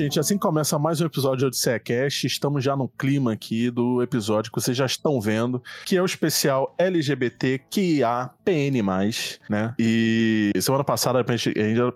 Gente, assim começa mais um episódio de Odisseia Cast. Estamos já no clima aqui do episódio que vocês já estão vendo, que é o especial LGBTQIAPN+, né? E semana passada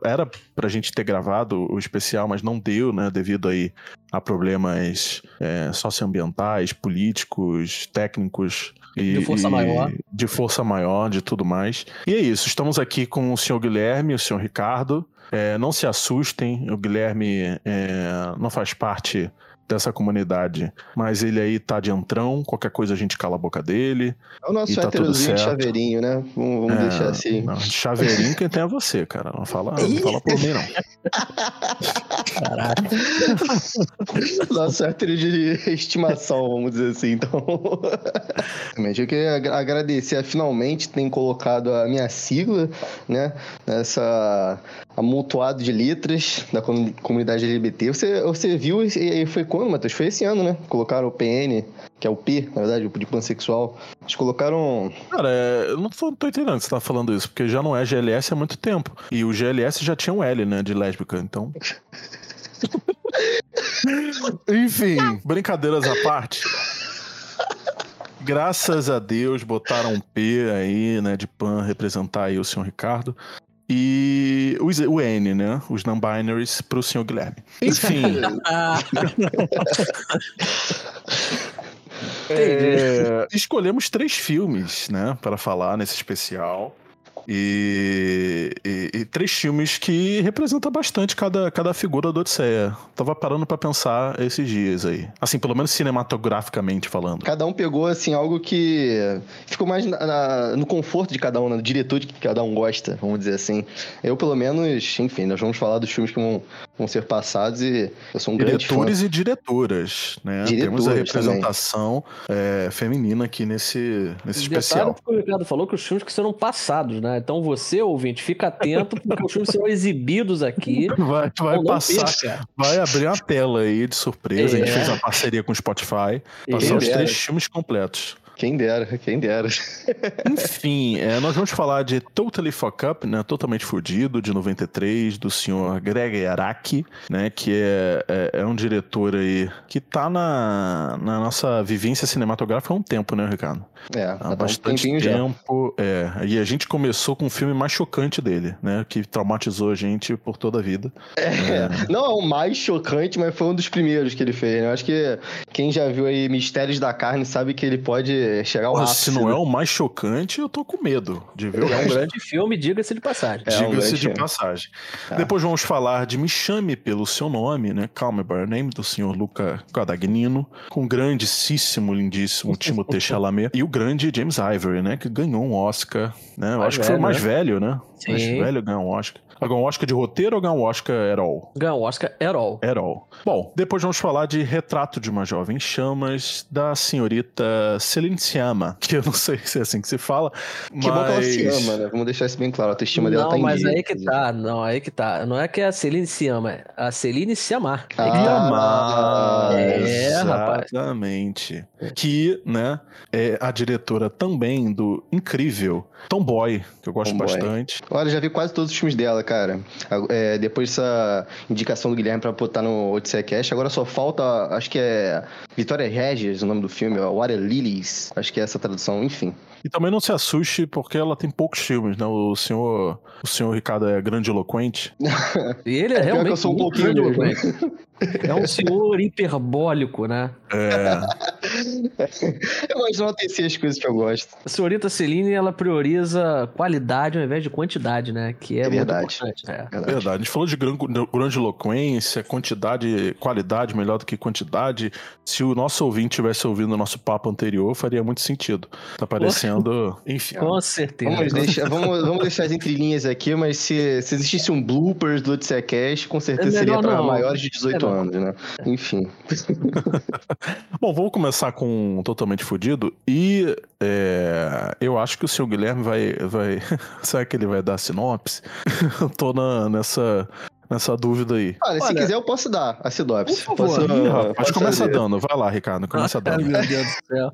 era pra gente ter gravado o especial, mas não deu, né? Devido aí a problemas é, socioambientais, políticos, técnicos e, de força maior. De força maior, de tudo mais. E é isso, estamos aqui com o senhor Guilherme, o senhor Ricardo. É, não se assustem, o Guilherme é, não faz parte dessa comunidade. Mas ele aí tá de entrão, qualquer coisa a gente cala a boca dele. É o nosso tá héterozinho de chaveirinho, né? Vamos, vamos é, deixar assim. Não, chaveirinho quem tem é você, cara. Não fala, não fala por mim, não. Caralho. Nosso hétero de estimação, vamos dizer assim, então. Eu queria agradecer finalmente ter colocado a minha sigla, né? Nessa amontoado de letras da comunidade LGBT. Você, você viu e foi quando, Matheus? Foi esse ano, né? Colocaram o PN, que é o P, na verdade, o de pansexual. Eles colocaram. Cara, é, eu não tô, tô, entendendo que você tá falando isso, porque já não é GLS há muito tempo. E o GLS já tinha um L, né, de lésbica, então. Enfim, brincadeiras à parte. Graças a Deus botaram um P aí, né, de pan representar aí o senhor Ricardo e o, o N, né? Os non-binaries para o senhor Guilherme. Enfim. é, escolhemos três filmes, né, para falar nesse especial. E, e, e, três filmes que representam bastante cada, cada figura do Odisseia. Tava parando para pensar esses dias aí. Assim, pelo menos cinematograficamente falando. Cada um pegou, assim, algo que ficou mais na, na, no conforto de cada um, no diretor de que cada um gosta, vamos dizer assim. Eu, pelo menos, enfim, nós vamos falar dos filmes que vão, vão ser passados e eu sou um Diretores grande fã. e diretoras, né? Temos a representação é, feminina aqui nesse, nesse especial. O Ricardo falou que os filmes que serão passados, né? Então você, ouvinte, fica atento, porque os filmes serão exibidos aqui. Vai, vai passar, vai abrir uma tela aí de surpresa. É. A gente é. fez uma parceria com o Spotify, passar os três filmes completos. Quem dera, quem dera. Enfim, é, nós vamos falar de Totally Fuck Up, né? Totalmente Fudido, de 93, do senhor Greg Araki, né? Que é, é, é, um diretor aí que tá na, na nossa vivência cinematográfica há um tempo, né, Ricardo? É, há bastante um tempo. É, e a gente começou com o filme mais chocante dele, né? Que traumatizou a gente por toda a vida. É, é. não é o mais chocante, mas foi um dos primeiros que ele fez, né? Acho que quem já viu aí Mistérios da Carne sabe que ele pode chegar ao ápice. Se não é o mais chocante, eu tô com medo de ver. É um grande filme, diga-se de passagem. É diga-se um de passagem. É. Depois vamos falar de Me Chame Pelo Seu Nome, né? Call Me By Name, do senhor Luca Guadagnino, com o grandíssimo, lindíssimo Timothée Chalamet e o grande James Ivory, né? Que ganhou um Oscar, né? Eu acho velho, que foi o mais né? velho, né? Sim. Mais velho ganhou um Oscar. Ganhou um Oscar de roteiro ou ganhou um Oscar at all? Ganhou um Oscar at all. At all. Bom, depois vamos falar de Retrato de uma Jovem Chamas, da senhorita Celine Sciamma, que eu não sei se é assim que se fala, Que mas... bom que ela se ama, né? Vamos deixar isso bem claro, a autoestima dela tá em Não, mas aí que tá, não, aí que tá. Não é que a Celine se ama, é a Celine se amar. Ah, é, rapaz. Exatamente. Que, né, é a diretora também do incrível Tomboy, que eu gosto Tomboy. bastante. Olha, já vi quase todos os filmes dela, cara. É, depois dessa indicação do Guilherme pra botar no Odisseia Cast, agora só falta, acho que é Vitória Regis, o nome do filme, Water Lilies, acho que é essa tradução, enfim. E também não se assuste porque ela tem poucos filmes, né? O senhor, o senhor Ricardo é grande eloquente. e ele é, é realmente eu sou um pouquinho eloquente. É um senhor hiperbólico, né? É. eu gosto de enaltecer as coisas que eu gosto. A senhorita Celine, ela prioriza qualidade ao invés de quantidade, né? Que é, é verdade. É. verdade. verdade. A gente falou de grande eloquência, quantidade, qualidade melhor do que quantidade. Se o nosso ouvinte tivesse ouvido o nosso papo anterior, faria muito sentido. Tá parecendo. Enfim. Com certeza. Vamos deixar, vamos, vamos deixar as entrelinhas aqui, mas se, se existisse um bloopers do Odisseia Cash, com certeza é seria para maiores de 18 é anos, né? Enfim. Bom, vamos começar com Totalmente Fudido. E é, eu acho que o senhor Guilherme vai. vai será que ele vai dar sinopse? eu tô na, nessa, nessa dúvida aí. Olha, se quiser eu posso dar a sinopse. Por favor. Posso, Ih, rapaz, começa dando. Vai lá, Ricardo, começa ah, dando. Meu Deus do céu.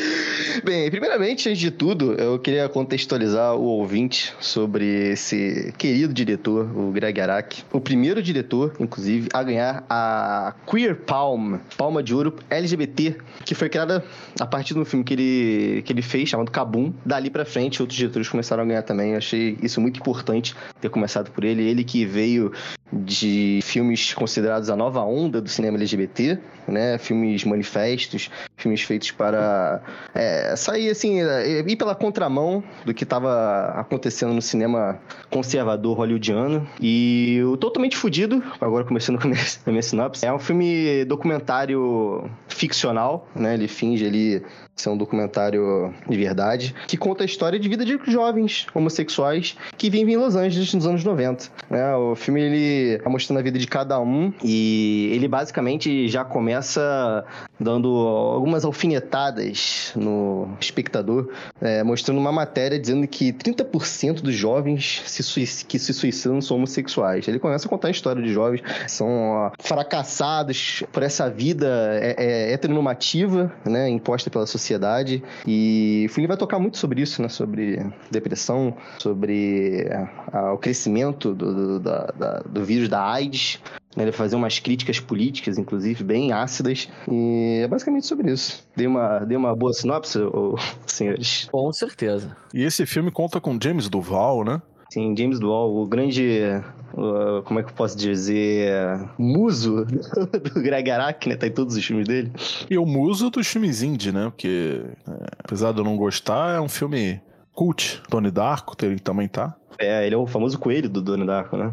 Yeah. Bem, primeiramente, antes de tudo, eu queria contextualizar o ouvinte sobre esse querido diretor, o Greg Araki. O primeiro diretor, inclusive, a ganhar a Queer Palm, Palma de Ouro LGBT, que foi criada a partir de um filme que ele, que ele fez, chamado Kabum. Dali pra frente, outros diretores começaram a ganhar também. Eu achei isso muito importante ter começado por ele. Ele que veio de filmes considerados a nova onda do cinema LGBT, né? Filmes manifestos, filmes feitos para é, sair assim, é, ir pela contramão do que estava acontecendo no cinema conservador hollywoodiano. E o Totalmente Fudido, agora começando com a minha sinopse, é um filme documentário ficcional, né? Ele finge ali ser um documentário de verdade, que conta a história de vida de jovens homossexuais que vivem em Los Angeles nos anos 90. Né? O filme ele tá mostrando a vida de cada um e ele basicamente já começa dando algumas alfinetadas no espectador, é, mostrando uma matéria dizendo que 30% dos jovens se que se suicidam são homossexuais. Ele começa a contar a história de jovens que são fracassados por essa vida é, é, heteronormativa, né, imposta pela sociedade ansiedade. E o filme vai tocar muito sobre isso, né? Sobre depressão, sobre a, o crescimento do, do, da, do vírus da AIDS. Né? Ele vai fazer umas críticas políticas, inclusive, bem ácidas. E é basicamente sobre isso. Dei uma, dei uma boa sinopse, ou, senhores? Com certeza. E esse filme conta com James Duval, né? Sim, James Duval, o grande Uh, como é que eu posso dizer, muso do Greg Araki, né? Tá em todos os filmes dele. E o muso dos filmes indie, né? Porque, é, apesar de eu não gostar, é um filme cult. Donnie Darko ele também tá. É, ele é o famoso coelho do Donnie Darko, né?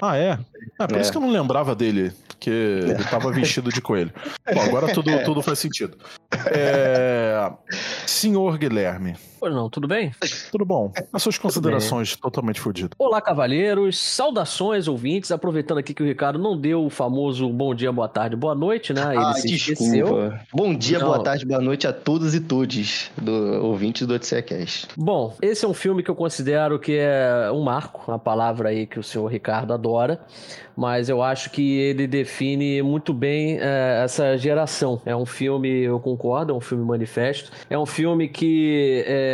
Ah, é? É, por é. isso que eu não lembrava dele, porque ele tava vestido de coelho. Bom, agora tudo, é. tudo faz sentido. É... Senhor Guilherme. Pois não, tudo bem? Tudo bom. As suas considerações totalmente fodidas. Olá, cavalheiros. Saudações, ouvintes. Aproveitando aqui que o Ricardo não deu o famoso bom dia, boa tarde, boa noite, né? Ele ah, se desculpa. esqueceu. Bom dia, não. boa tarde, boa noite a todos e todes do ouvintes do Odisseia Cast. Bom, esse é um filme que eu considero que é um marco, a palavra aí que o senhor Ricardo adora mas eu acho que ele define muito bem é, essa geração. É um filme, eu concordo, é um filme manifesto. É um filme que é,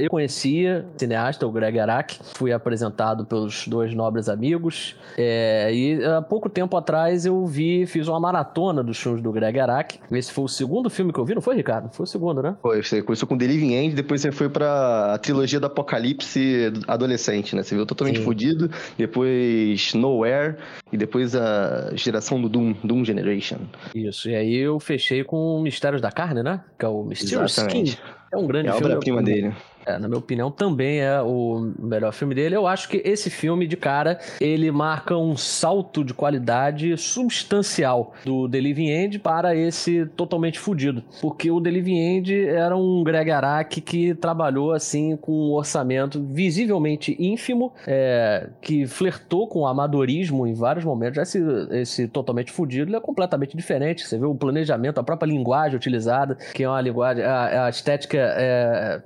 eu conhecia, cineasta, o Greg Araki, fui apresentado pelos dois nobres amigos, é, e há pouco tempo atrás eu vi, fiz uma maratona dos filmes do Greg Araki. Esse foi o segundo filme que eu vi, não foi, Ricardo? Foi o segundo, né? Foi, você começou com The Living End, depois você foi pra a trilogia do Apocalipse adolescente, né? Você viu totalmente Sim. fodido, depois Nowhere, e depois a geração do Doom, Doom Generation. Isso, e aí eu fechei com Mistérios da Carne, né? Que é o Mysterious. Skin. É um grande é filme. É a prima dele é, na minha opinião, também é o melhor filme dele. Eu acho que esse filme, de cara, ele marca um salto de qualidade substancial do The Living End para esse totalmente fudido. Porque o The Living End era um Greg Araki que trabalhou, assim, com um orçamento visivelmente ínfimo, é, que flertou com o amadorismo em vários momentos. Esse, esse totalmente fudido é completamente diferente. Você vê o planejamento, a própria linguagem utilizada, que é uma linguagem... A, a estética é,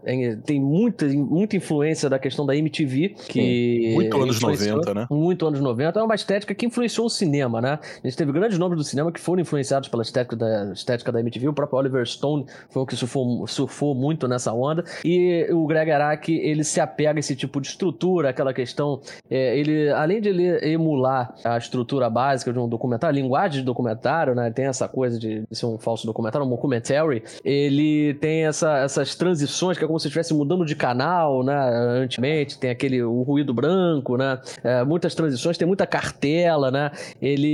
tem muita, muita influência da questão da MTV, que. Sim. Muito anos 90, né? Muito anos 90. É uma estética que influenciou o cinema, né? A gente teve grandes nomes do cinema que foram influenciados pela estética da, estética da MTV. O próprio Oliver Stone foi o que surfou, surfou muito nessa onda. E o Greg Araki, ele se apega a esse tipo de estrutura, aquela questão. É, ele, além de ele emular a estrutura básica de um documentário, a linguagem de documentário, né? Tem essa coisa de ser um falso documentário, um documentary. Ele tem essa, essas transições que é como se estivesse mudando de canal, né? Antigamente, tem aquele o ruído branco, né? É, muitas transições, tem muita cartela, né? Ele,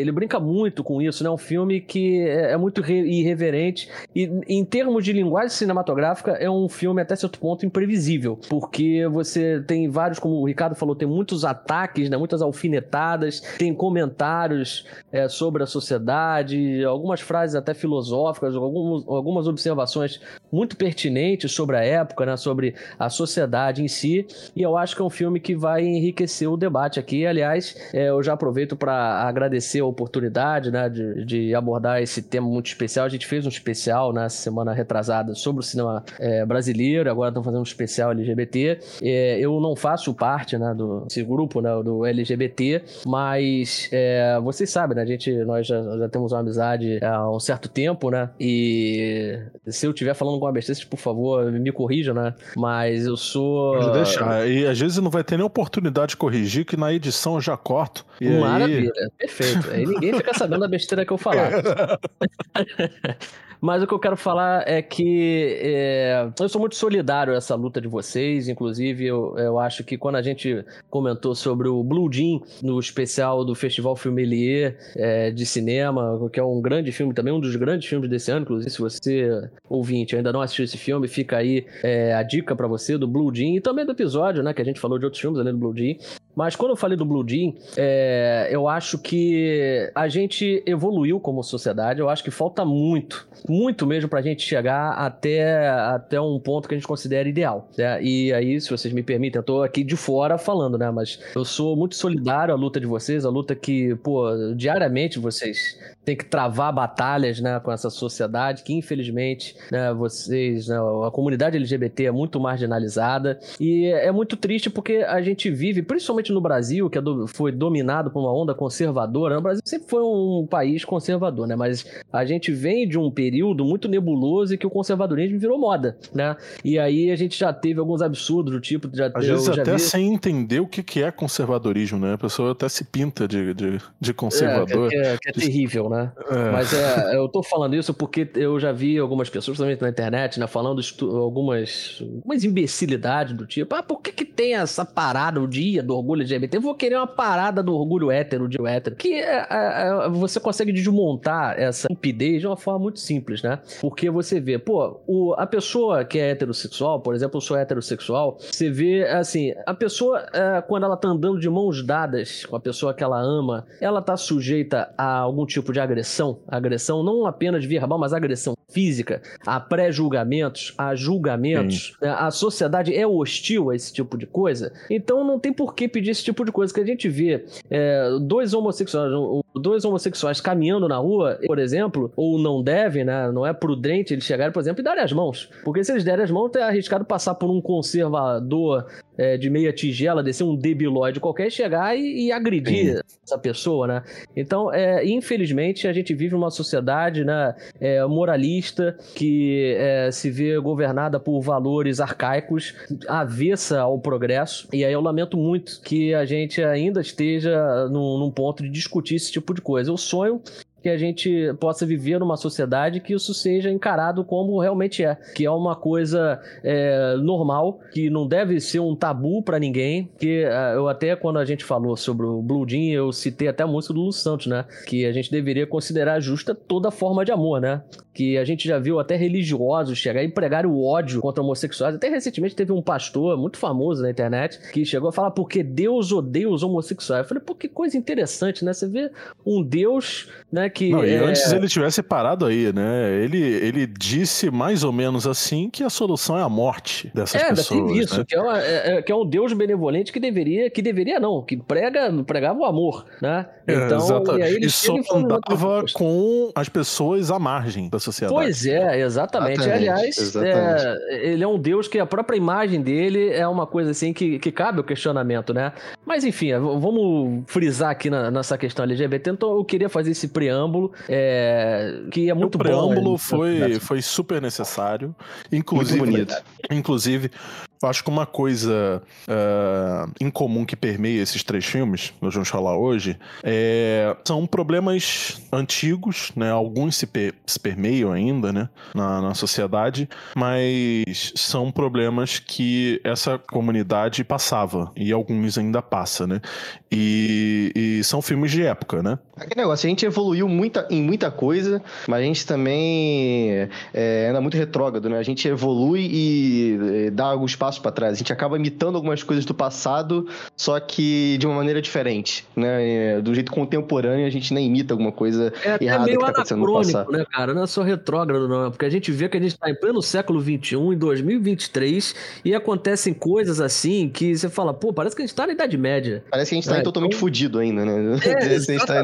ele brinca muito com isso, né? Um filme que é, é muito irreverente e, em termos de linguagem cinematográfica, é um filme até certo ponto imprevisível, porque você tem vários, como o Ricardo falou, tem muitos ataques, né? Muitas alfinetadas, tem comentários é, sobre a sociedade, algumas frases até filosóficas, algumas, algumas observações muito pertinentes sobre a época, né? Sobre a sociedade em si. E eu acho que é um filme que vai enriquecer o debate aqui. Aliás, é, eu já aproveito para agradecer a oportunidade, né? De, de, abordar esse tema muito especial. A gente fez um especial na né, semana retrasada sobre o cinema é, brasileiro. Agora estamos fazendo um especial LGBT. É, eu não faço parte, né? Do desse grupo, né? Do LGBT, mas é, vocês sabem, né? A gente, nós já, já temos uma amizade há um certo tempo, né? E se eu estiver falando com uma besteira por favor, me corrijam, né? Mas eu sou. E às vezes não vai ter nem oportunidade de corrigir, que na edição eu já corto. Maravilha, aí... perfeito. Aí ninguém fica sabendo da besteira que eu falar. Mas o que eu quero falar é que é, eu sou muito solidário essa luta de vocês. Inclusive, eu, eu acho que quando a gente comentou sobre o Blue Jean no especial do Festival Filmelier é, de cinema, que é um grande filme também, um dos grandes filmes desse ano. Inclusive, se você, ouvinte, ainda não assistiu esse filme, fica aí é, a dica para você do Blue Jean e também do episódio, né? Que a gente falou de outros filmes além do Blue Jean. Mas quando eu falei do Blue Jean, é, eu acho que a gente evoluiu como sociedade. Eu acho que falta muito, muito mesmo pra gente chegar até, até um ponto que a gente considera ideal. Né? E aí, se vocês me permitem, eu tô aqui de fora falando, né? Mas eu sou muito solidário à luta de vocês, a luta que, pô, diariamente vocês têm que travar batalhas, né, com essa sociedade que, infelizmente, né, vocês, né, a comunidade LGBT é muito marginalizada. E é muito triste porque a gente vive, principalmente principalmente no Brasil, que é foi dominado por uma onda conservadora, o Brasil sempre foi um país conservador, né? Mas a gente vem de um período muito nebuloso e que o conservadorismo virou moda, né? E aí a gente já teve alguns absurdos do tipo. Já, Às vezes até vi... sem entender o que, é conservadorismo, né? A pessoa até se pinta de, de, de conservador. É, que, é, que é terrível, né? É. Mas é, eu tô falando isso porque eu já vi algumas pessoas, também na internet, né? Falando algumas, algumas imbecilidades do tipo, ah, por que, que tem essa parada o dia do orgulho? Orgulho LGBT, eu vou querer uma parada do orgulho hétero de hétero. Que é, é, é, você consegue desmontar essa estupidez de uma forma muito simples, né? Porque você vê, pô, o, a pessoa que é heterossexual, por exemplo, eu sou heterossexual, você vê, assim, a pessoa, é, quando ela tá andando de mãos dadas com a pessoa que ela ama, ela tá sujeita a algum tipo de agressão, agressão não apenas verbal, mas agressão física, a pré-julgamentos, a julgamentos, Sim. Né? a sociedade é hostil a esse tipo de coisa, então não tem por que pedir esse tipo de coisa que a gente vê é, dois homossexuais, dois homossexuais caminhando na rua, por exemplo, ou não devem, né? Não é prudente eles chegarem, por exemplo, e darem as mãos. Porque se eles derem as mãos, é arriscado passar por um conservador é, de meia tigela, descer um debilóide qualquer, chegar e, e agredir Sim. essa pessoa, né? Então, é, infelizmente, a gente vive uma sociedade né, é, moralista que é, se vê governada por valores arcaicos, avessa ao progresso. E aí eu lamento muito que a gente ainda esteja num, num ponto de discutir esse tipo de coisa. Eu sonho que a gente possa viver numa sociedade que isso seja encarado como realmente é, que é uma coisa é, normal, que não deve ser um tabu para ninguém. Que é, eu até quando a gente falou sobre o Blue Jean, eu citei até a música do Lu Santos, né? Que a gente deveria considerar justa toda forma de amor, né? Que a gente já viu até religiosos chegar e pregar o ódio contra homossexuais. Até recentemente teve um pastor muito famoso na internet que chegou a falar porque Deus odeia os homossexuais. Eu falei, pô, que coisa interessante, né? Você vê um Deus, né? que. Não, e é... antes ele tivesse parado aí, né? Ele, ele disse mais ou menos assim que a solução é a morte dessas é, pessoas. É, isso, né? que, é uma, é, é, que é um Deus benevolente que deveria, que deveria não, que prega, pregava o amor, né? É, então, e, aí ele e só andava com as pessoas à margem da sociedade. Pois é, exatamente. exatamente Aliás, exatamente. ele é um Deus que a própria imagem dele é uma coisa assim que, que cabe o questionamento, né? Mas enfim, vamos frisar aqui na, nessa questão LGBT. Então eu queria fazer esse preâmbulo é, que é muito o preâmbulo bom, né? foi, foi super necessário. Inclusive, inclusive, acho que uma coisa uh, em comum que permeia esses três filmes, nós vamos falar hoje, é, são problemas antigos, né? Alguns se, per, se permeiam ainda, né? Na, na sociedade, mas são problemas que essa comunidade passava e alguns ainda passa, né? E, e são filmes de época, né? Aquele negócio, a gente evoluiu muita, em muita coisa, mas a gente também é, anda muito retrógrado, né? A gente evolui e é, dá alguns passos para trás. A gente acaba imitando algumas coisas do passado, só que de uma maneira diferente, né? É, do jeito contemporâneo, a gente nem imita alguma coisa é errada que tá acontecendo no passado. né, cara? Não é só retrógrado, não. Porque a gente vê que a gente tá em pleno século XXI, em 2023, e acontecem coisas assim que você fala, pô, parece que a gente tá na Idade Média. Parece que a gente tá é, totalmente então... fudido ainda, né? É, tá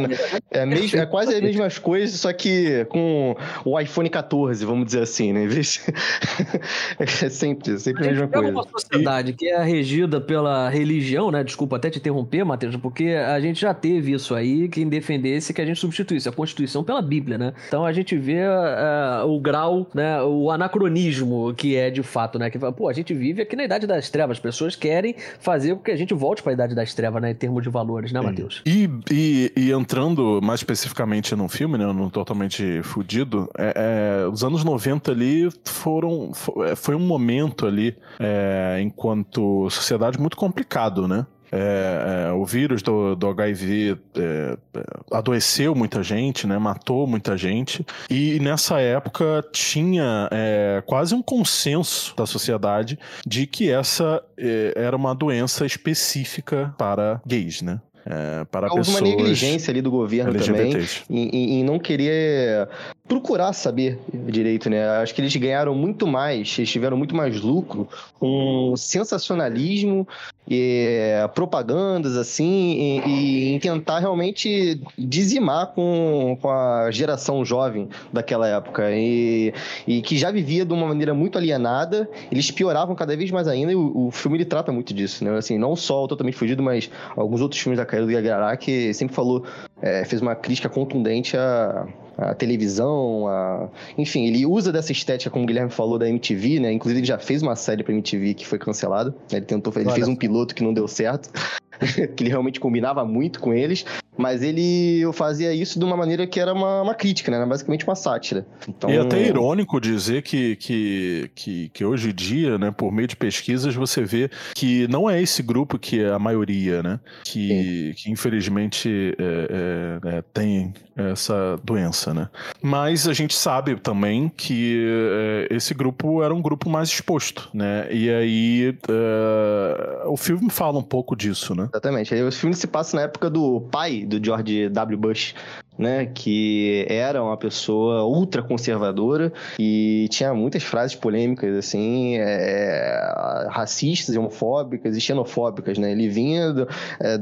É, mesmo, é quase as mesmas coisas, só que com o iPhone 14, vamos dizer assim, né? É sempre, sempre a mesma coisa. Uma sociedade que é regida pela religião, né? Desculpa até te interromper, Matheus, porque a gente já teve isso aí, quem defendesse que a gente substituísse a Constituição pela Bíblia, né? Então a gente vê uh, o grau, né? O anacronismo que é de fato, né? Que pô, a gente vive aqui na Idade das Trevas, as pessoas querem fazer com que a gente volte para a Idade das Trevas, né? Em termos de valores, né, Matheus? E, e, e entrando mais especificamente no filme, né, no Totalmente Fudido, é, é, os anos 90 ali foram. É, foi um momento ali, é, enquanto sociedade, muito complicado, né? É, é, o vírus do, do HIV é, é, adoeceu muita gente, né, matou muita gente, e nessa época tinha é, quase um consenso da sociedade de que essa é, era uma doença específica para gays, né? É, para Houve pessoas... uma negligência ali do governo LGBTs. também em, em, não querer procurar saber direito, né? Acho que eles ganharam muito mais, eles tiveram muito mais lucro com sensacionalismo e propagandas, assim, e, e, em tentar realmente dizimar com, com a geração jovem daquela época e, e que já vivia de uma maneira muito alienada, eles pioravam cada vez mais ainda e o, o filme ele trata muito disso, né? Assim, não só o Totalmente Fugido, mas alguns outros filmes da carreira do Yagará que sempre falou, é, fez uma crítica contundente a a televisão, a... enfim, ele usa dessa estética, como o Guilherme falou, da MTV, né? Inclusive ele já fez uma série pra MTV que foi cancelada. Ele tentou, ele fez um piloto que não deu certo. que ele realmente combinava muito com eles, mas ele fazia isso de uma maneira que era uma, uma crítica, né? Era basicamente uma sátira. Então... E é até irônico dizer que, que, que, que, hoje em dia, né, por meio de pesquisas, você vê que não é esse grupo que é a maioria, né? Que, que infelizmente é, é, é, tem essa doença, né? Mas a gente sabe também que é, esse grupo era um grupo mais exposto, né? E aí é, o filme fala um pouco disso, né? Exatamente. Aí o filme se passa na época do pai do George W. Bush, né, que era uma pessoa ultra conservadora e tinha muitas frases polêmicas, assim, é, racistas, homofóbicas e xenofóbicas, né? Ele vinha de é,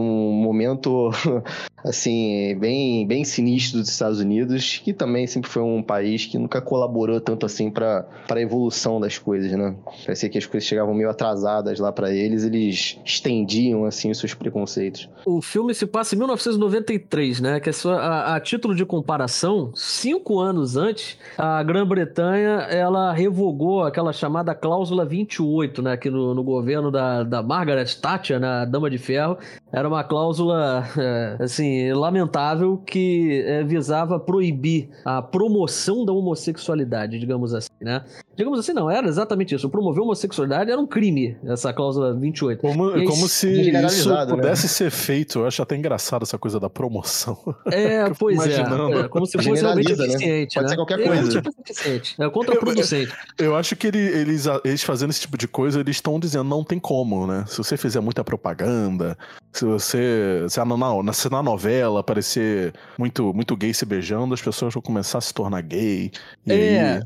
um momento, assim, bem, bem sinistro dos Estados Unidos, que também sempre foi um país que nunca colaborou tanto assim para a evolução das coisas, né? Parecia que as coisas chegavam meio atrasadas lá para eles, eles estendiam, assim, os seus preconceitos. O filme se passa em 1993, né? Que é só a, a, título de comparação, cinco anos antes, a Grã-Bretanha ela revogou aquela chamada cláusula 28, né, aqui no, no governo da, da Margaret Thatcher, né, a Dama de Ferro. Era uma cláusula, é, assim, lamentável que é, visava proibir a promoção da homossexualidade, digamos assim, né? Digamos assim, não, era exatamente isso. Promover a homossexualidade era um crime, essa cláusula 28. Como, como se isso né? pudesse né? ser feito. Eu acho até engraçado essa coisa da promoção. É, pois é, é. Como se fosse realmente né? eficiente. Né? Pode né? ser qualquer é, coisa. É, é contraproducente. Eu, eu, acho que ele, eles, eles fazendo esse tipo de coisa, eles estão dizendo não tem como, né? Se você fizer muita propaganda, se você. Se na, se na novela aparecer muito, muito gay se beijando, as pessoas vão começar a se tornar gay. é. Aí...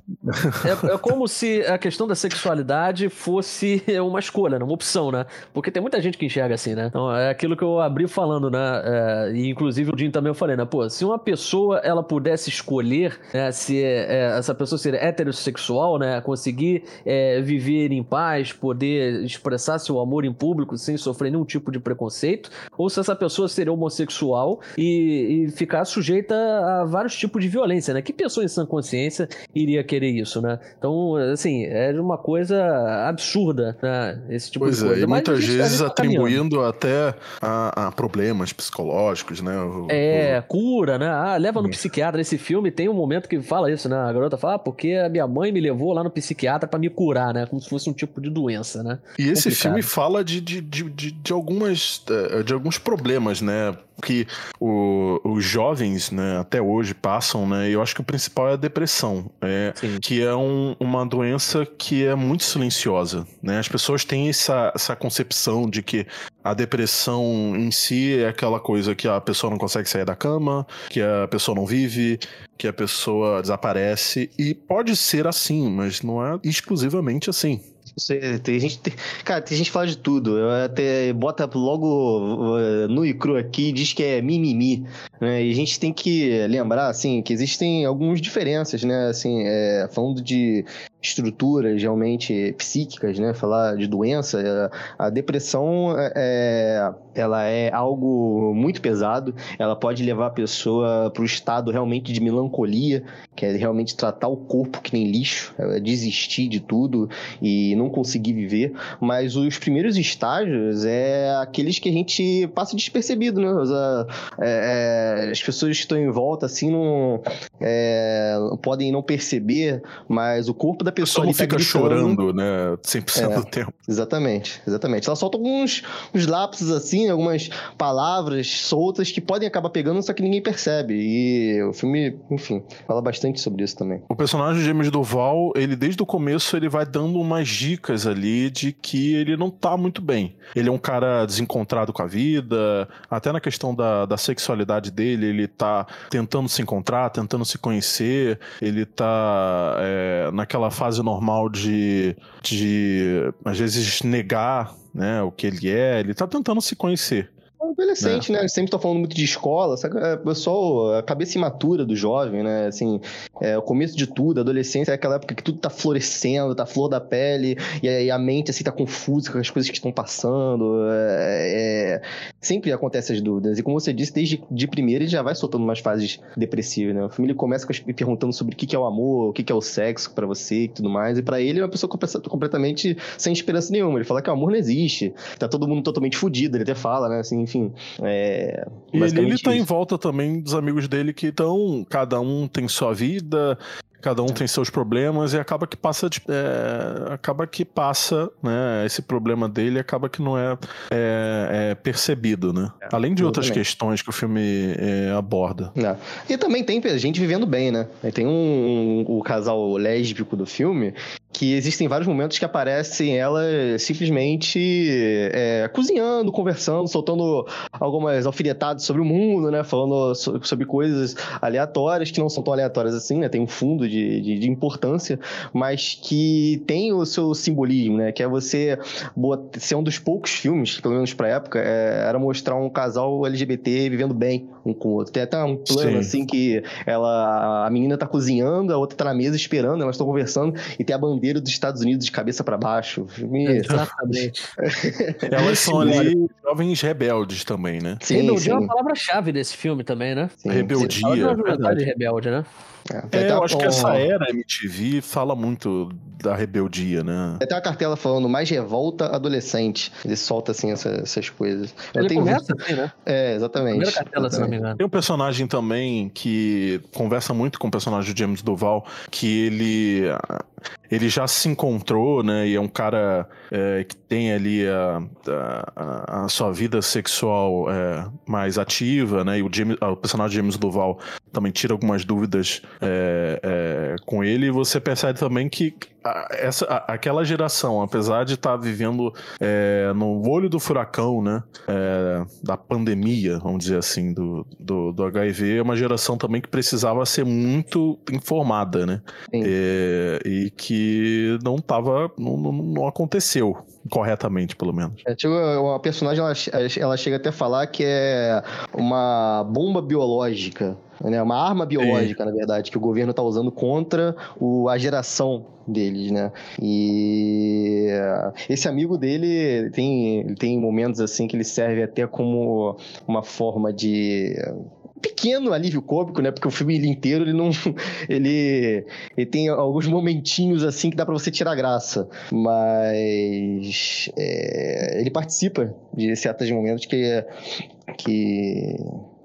é, é como se a questão da sexualidade fosse uma escolha, né? uma opção, né? Porque tem muita gente que enxerga assim, né? Então é aquilo que eu abri falando, né? É, e inclusive o Jim também eu falei, né? Pô, se uma pessoa ela pudesse escolher né, se é, essa pessoa ser heterossexual, né? Conseguir é, viver em paz, poder expressar seu amor em público sem sofrer nenhum tipo de preconceito, ou se essa pessoa seria homossexual e, e ficar sujeita a vários tipos de violência, né? Que pessoa em sã consciência iria querer isso, né? Então, assim, é uma coisa absurda, né? Esse tipo pois de coisa. É, e muitas vezes tá atribuindo até a, a, problemas psicológicos, né? O, é, o... cura, né? Ah, leva no psiquiatra. Esse filme tem um momento que fala isso, né? A garota fala, ah, porque a minha mãe me levou lá no psiquiatra para me curar, né? Como se fosse um tipo de doença, né? E esse Complicado. filme fala de, de, de, de, de algumas, eh, de alguns problemas, né? que o, os jovens, né, até hoje passam, né, eu acho que o principal é a depressão, é, que é um, uma doença que é muito silenciosa, né, as pessoas têm essa, essa concepção de que a depressão em si é aquela coisa que a pessoa não consegue sair da cama, que a pessoa não vive, que a pessoa desaparece, e pode ser assim, mas não é exclusivamente assim. Você, tem gente, tem, cara, tem gente que fala de tudo. Eu até bota logo uh, nu e cru aqui e diz que é mimimi. Né? E a gente tem que lembrar, assim, que existem algumas diferenças, né? Assim, é, falando de estruturas realmente psíquicas, né? Falar de doença, é, a depressão é, ela é algo muito pesado. Ela pode levar a pessoa para o estado realmente de melancolia, que é realmente tratar o corpo que nem lixo, é desistir de tudo e não conseguir viver. Mas os primeiros estágios é aqueles que a gente passa despercebido, né? É, é, as pessoas que estão em volta assim não é, podem não perceber, mas o corpo da pessoa não tá fica chorando, né? 100% é, do tempo. Exatamente, exatamente. Ela solta alguns uns lapsos assim, algumas palavras soltas que podem acabar pegando, só que ninguém percebe. E o filme, enfim, fala bastante sobre isso também. O personagem de James Duval, ele desde o começo ele vai dando umas dicas ali de que ele não tá muito bem. Ele é um cara desencontrado com a vida, até na questão da, da sexualidade dele, ele tá tentando se encontrar, tentando se conhecer, ele tá é, naquela fase normal de, de às vezes negar né, o que ele é, ele tá tentando se conhecer adolescente, né? né? Sempre tô falando muito de escola, sabe? É só a cabeça imatura do jovem, né? Assim, é, o começo de tudo, a adolescência é aquela época que tudo tá florescendo, tá flor da pele, e aí a mente, assim, tá confusa com as coisas que estão passando. É, é... Sempre acontece as dúvidas. E como você disse, desde de primeira ele já vai soltando umas fases depressivas, né? Filme ele começa perguntando sobre o que é o amor, o que é o sexo para você e tudo mais. E para ele é uma pessoa completamente sem esperança nenhuma. Ele fala que o amor não existe, tá todo mundo totalmente fudido. Ele até fala, né? Assim, enfim, é, e ele, ele tá em volta também dos amigos dele que estão. Cada um tem sua vida, Cada um tem seus problemas e acaba que passa de, é, acaba que passa, né? Esse problema dele acaba que não é, é, é percebido, né? É, Além de outras questões que o filme é, aborda. É. E também tem gente vivendo bem, né? Tem um, um, o casal lésbico do filme que existem vários momentos que aparecem ela simplesmente é, cozinhando, conversando, soltando algumas alfinetadas sobre o mundo, né? Falando sobre coisas aleatórias que não são tão aleatórias assim, né? Tem um fundo de, de, de, importância, mas que tem o seu simbolismo, né? Que é você ser um dos poucos filmes, que, pelo menos pra época, é, era mostrar um casal LGBT vivendo bem um com o outro. Tem até um plano, Sim. assim, que ela, a menina tá cozinhando, a outra tá na mesa esperando, elas estão conversando, e tem a bandeira dos Estados Unidos de cabeça para baixo. Exatamente. elas são ali jovens rebeldes também, né? Sim, Rebeldia sim. é uma palavra-chave desse filme também, né? Sim, Rebeldia. Sim. É verdade. rebelde, né? É, é eu acho que essa era MTV fala muito da rebeldia, né? Tem uma cartela falando mais revolta adolescente. Ele solta, assim, essa, essas coisas. Ele tenho... começa assim, né? É, exatamente. Primeira cartela, se não me engano. Tem um personagem também que conversa muito com o personagem de James Duval, que ele ele já se encontrou, né? E é um cara é, que tem ali a, a, a sua vida sexual é, mais ativa, né? E o, James, o personagem de James Duval também tira algumas dúvidas é, é com ele. E você percebe também que essa, aquela geração, apesar de estar tá vivendo é, no olho do furacão, né? É, da pandemia, vamos dizer assim, do, do, do, HIV, é uma geração também que precisava ser muito informada, né? É, e que não tava. Não, não aconteceu corretamente, pelo menos. É, tipo, uma personagem, ela, ela chega até a falar que é uma bomba biológica né? Uma arma biológica, Sim. na verdade, que o governo está usando contra o, a geração deles, né? E esse amigo dele tem, tem momentos assim que ele serve até como uma forma de pequeno alívio cômico, né? Porque o filme inteiro ele não ele, ele tem alguns momentinhos assim que dá para você tirar graça, mas é, ele participa de certos momentos que que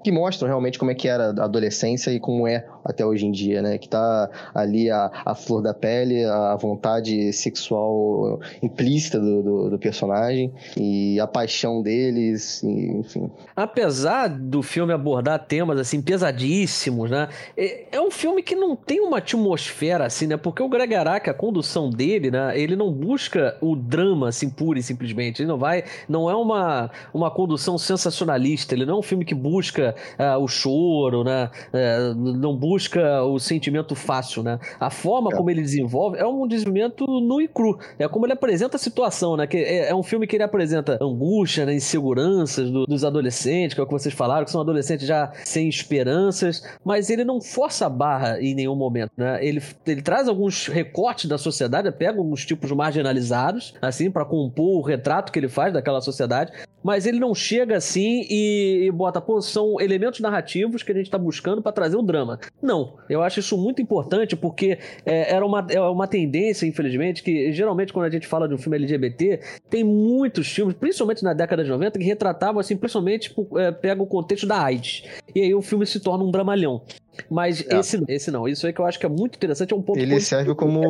que mostram realmente como é que era a adolescência e como é até hoje em dia, né? Que tá ali a, a flor da pele, a vontade sexual implícita do, do, do personagem e a paixão deles, e, enfim. Apesar do filme abordar temas assim pesadíssimos, né? É, é, um filme que não tem uma atmosfera assim, né? Porque o Greg Araki, a condução dele, né? Ele não busca o drama assim pura e simplesmente. Ele não vai, não é uma, uma condução sensacionalista. Ele não é um filme que busca uh, o choro, né? Uh, não busca busca o sentimento fácil, né? A forma é. como ele desenvolve é um desenvolvimento nu e cru. É como ele apresenta a situação, né? Que é, é um filme que ele apresenta angústia, né? inseguranças do, dos adolescentes, que é o que vocês falaram, que são adolescentes já sem esperanças, mas ele não força a barra em nenhum momento, né? Ele, ele traz alguns recortes da sociedade, pega alguns tipos marginalizados, assim, para compor o retrato que ele faz daquela sociedade, mas ele não chega assim e, e bota, pô, são elementos narrativos que a gente tá buscando para trazer o drama. Não, eu acho isso muito importante porque é, era uma, é uma tendência, infelizmente, que geralmente quando a gente fala de um filme LGBT, tem muitos filmes, principalmente na década de 90, que retratavam assim, principalmente é, pega o contexto da AIDS. E aí o filme se torna um dramalhão. Mas é. esse, esse não. Isso aí que eu acho que é muito interessante. É um ponto Ele serve como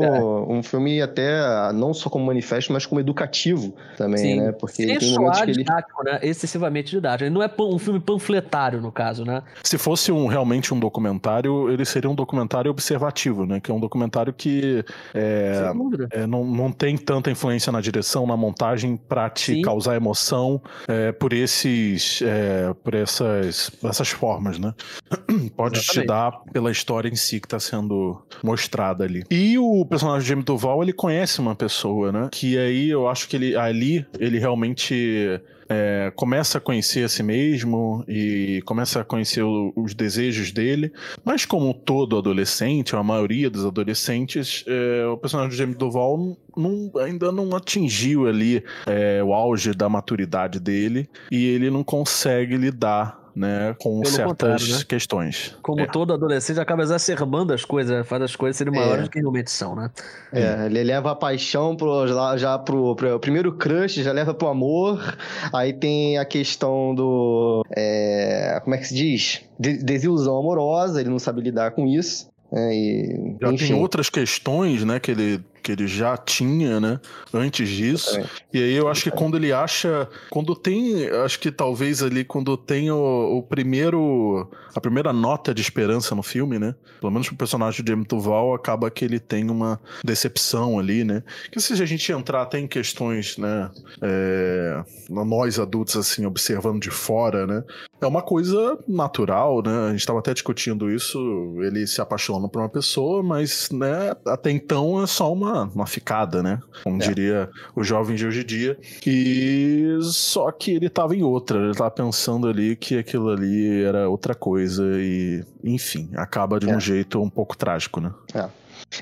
um filme até não só como manifesto, mas como educativo também, Sim. né? Porque Sem tem momentos que ele... didático, né? Excessivamente didático. Ele não é um filme panfletário, no caso, né? Se fosse um, realmente um documentário, ele seria um documentário observativo, né? Que é um documentário que é, é, não, não tem tanta influência na direção, na montagem, para te Sim. causar emoção é, por esses é, por essas, essas formas, né? Pode Exatamente. te pela história em si que tá sendo mostrada ali. E o personagem de Jamie Duval, ele conhece uma pessoa, né? Que aí eu acho que ele ali ele realmente é, começa a conhecer a si mesmo e começa a conhecer o, os desejos dele. Mas como todo adolescente, a maioria dos adolescentes, é, o personagem de Jamie Duval não, ainda não atingiu ali é, o auge da maturidade dele e ele não consegue lidar né, com Pelo certas né? questões. Como é. todo adolescente acaba exacerbando as coisas, faz as coisas serem maiores é. do que realmente são, né? É, ele leva a paixão pro, já pro, pro primeiro crush, já leva pro amor, aí tem a questão do, é, como é que se diz? desilusão amorosa, ele não sabe lidar com isso. É, e, já enfim. tem outras questões, né, que ele que ele já tinha, né? Antes disso. É. E aí eu acho que quando ele acha. Quando tem. Acho que talvez ali, quando tem o, o, primeiro. A primeira nota de esperança no filme, né? Pelo menos pro personagem de Jamie Duval, acaba que ele tem uma decepção ali, né? Que se a gente entrar até em questões, né? É, nós adultos, assim, observando de fora, né? É uma coisa natural, né? A gente estava até discutindo isso. Ele se apaixona por uma pessoa, mas, né? Até então é só uma uma, ficada, né? Como é. diria o jovem de hoje em dia. E só que ele tava em outra, ele tava pensando ali que aquilo ali era outra coisa e, enfim, acaba de é. um jeito um pouco trágico, né? É.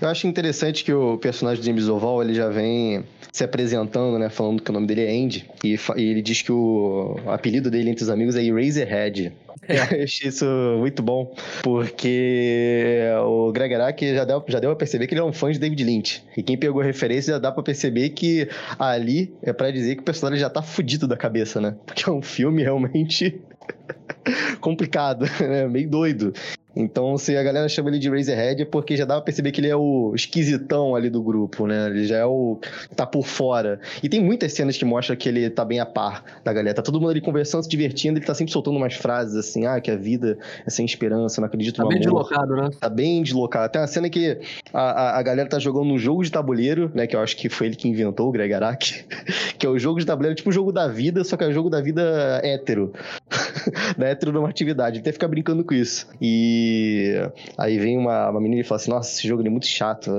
Eu acho interessante que o personagem de James Oval, ele já vem se apresentando, né, falando que o nome dele é Andy, e, e ele diz que o, apelido dele entre os amigos é Eraserhead. É. Eu achei isso muito bom, porque o Greg Araki já deu, já deu a perceber que ele é um fã de David Lynch. E quem pegou a referência já dá pra perceber que ali é para dizer que o personagem já tá fudido da cabeça, né? Porque é um filme realmente complicado, né? Meio doido. Então, se a galera chama ele de Razorhead é porque já dá pra perceber que ele é o esquisitão ali do grupo, né? Ele já é o. tá por fora. E tem muitas cenas que mostram que ele tá bem a par da galera. Tá todo mundo ali conversando, se divertindo, ele tá sempre soltando umas frases assim, ah, que a vida é sem esperança, não acredito tá no. Tá bem deslocado, né? Tá bem deslocado. Tem uma cena que a, a, a, galera tá jogando um jogo de tabuleiro, né? Que eu acho que foi ele que inventou, o Greg Araki. que é o jogo de tabuleiro, tipo o jogo da vida, só que é o jogo da vida hétero. da heteronormatividade. Ele até fica brincando com isso. E aí vem uma, uma menina e fala assim: Nossa, esse jogo é muito chato.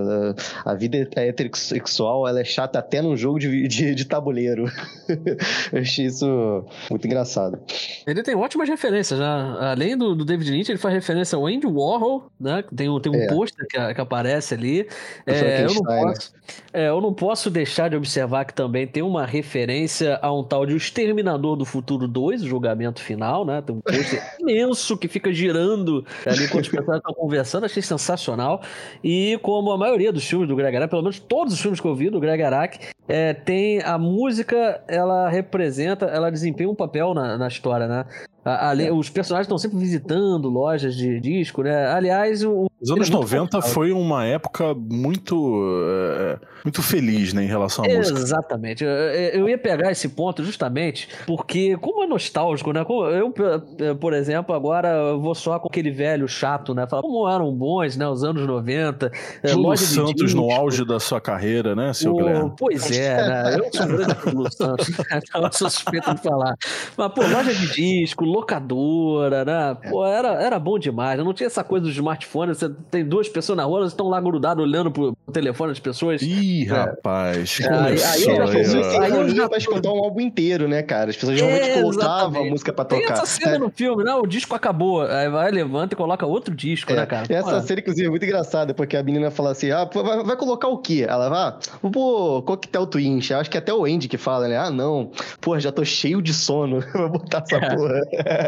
A vida é heterossexual, ela é chata até num jogo de, de, de tabuleiro. Eu achei isso muito engraçado. Ele tem ótimas referências, né? Além do, do David Lynch, ele faz referência ao Andy Warhol, né? Tem, tem um é. pôster que, que, aparece ali. É, eu, não posso, é, eu não posso deixar de observar que também tem uma referência a um tal de O Exterminador do Futuro 2, o julgamento final, né? Tem um pôster imenso que fica girando ali quando os personagens estão conversando, achei sensacional. E como a maioria dos filmes do Greg Araki, pelo menos todos os filmes que eu vi do Greg Araki, é, tem a música, ela representa, ela desempenha um papel na, na história, né? Ali, é. Os personagens estão sempre visitando lojas de disco, né? Aliás, o. Os anos é 90 foi uma época muito, é, muito feliz, né, em relação à música. Exatamente. Eu, ia pegar esse ponto justamente porque, como é nostálgico, né? Eu, por exemplo, agora vou só com aquele velho chato, né? Falar como eram bons, né? Os anos 90. Lulu Santos disco. no auge da sua carreira, né, seu Guilherme? Pois é, né? Eu sou grande Lulu Santos, eu sou suspeito de falar. Mas, pô, loja de disco, locadora, né? É. Pô, era, era bom demais. Não tinha essa coisa do smartphone. Você tem duas pessoas na rua, elas estão lá grudadas olhando pro telefone das pessoas. Ih, é. rapaz. É, aí, aí, eu já, aí eu já pra escutar um álbum inteiro, né, cara? As pessoas realmente é, colocavam a música pra tocar. Tem essa cena é. no filme, né? O disco acabou. Aí vai, levanta e coloca outro disco, é. né, cara? Essa cena, inclusive, é muito engraçada, porque a menina fala assim: ah, vai, vai colocar o quê? Ela vai, ah, pôr Coquetel Twins. Acho que até o Andy que fala, né? Ah, não. Pô, já tô cheio de sono. Vou botar essa é. porra.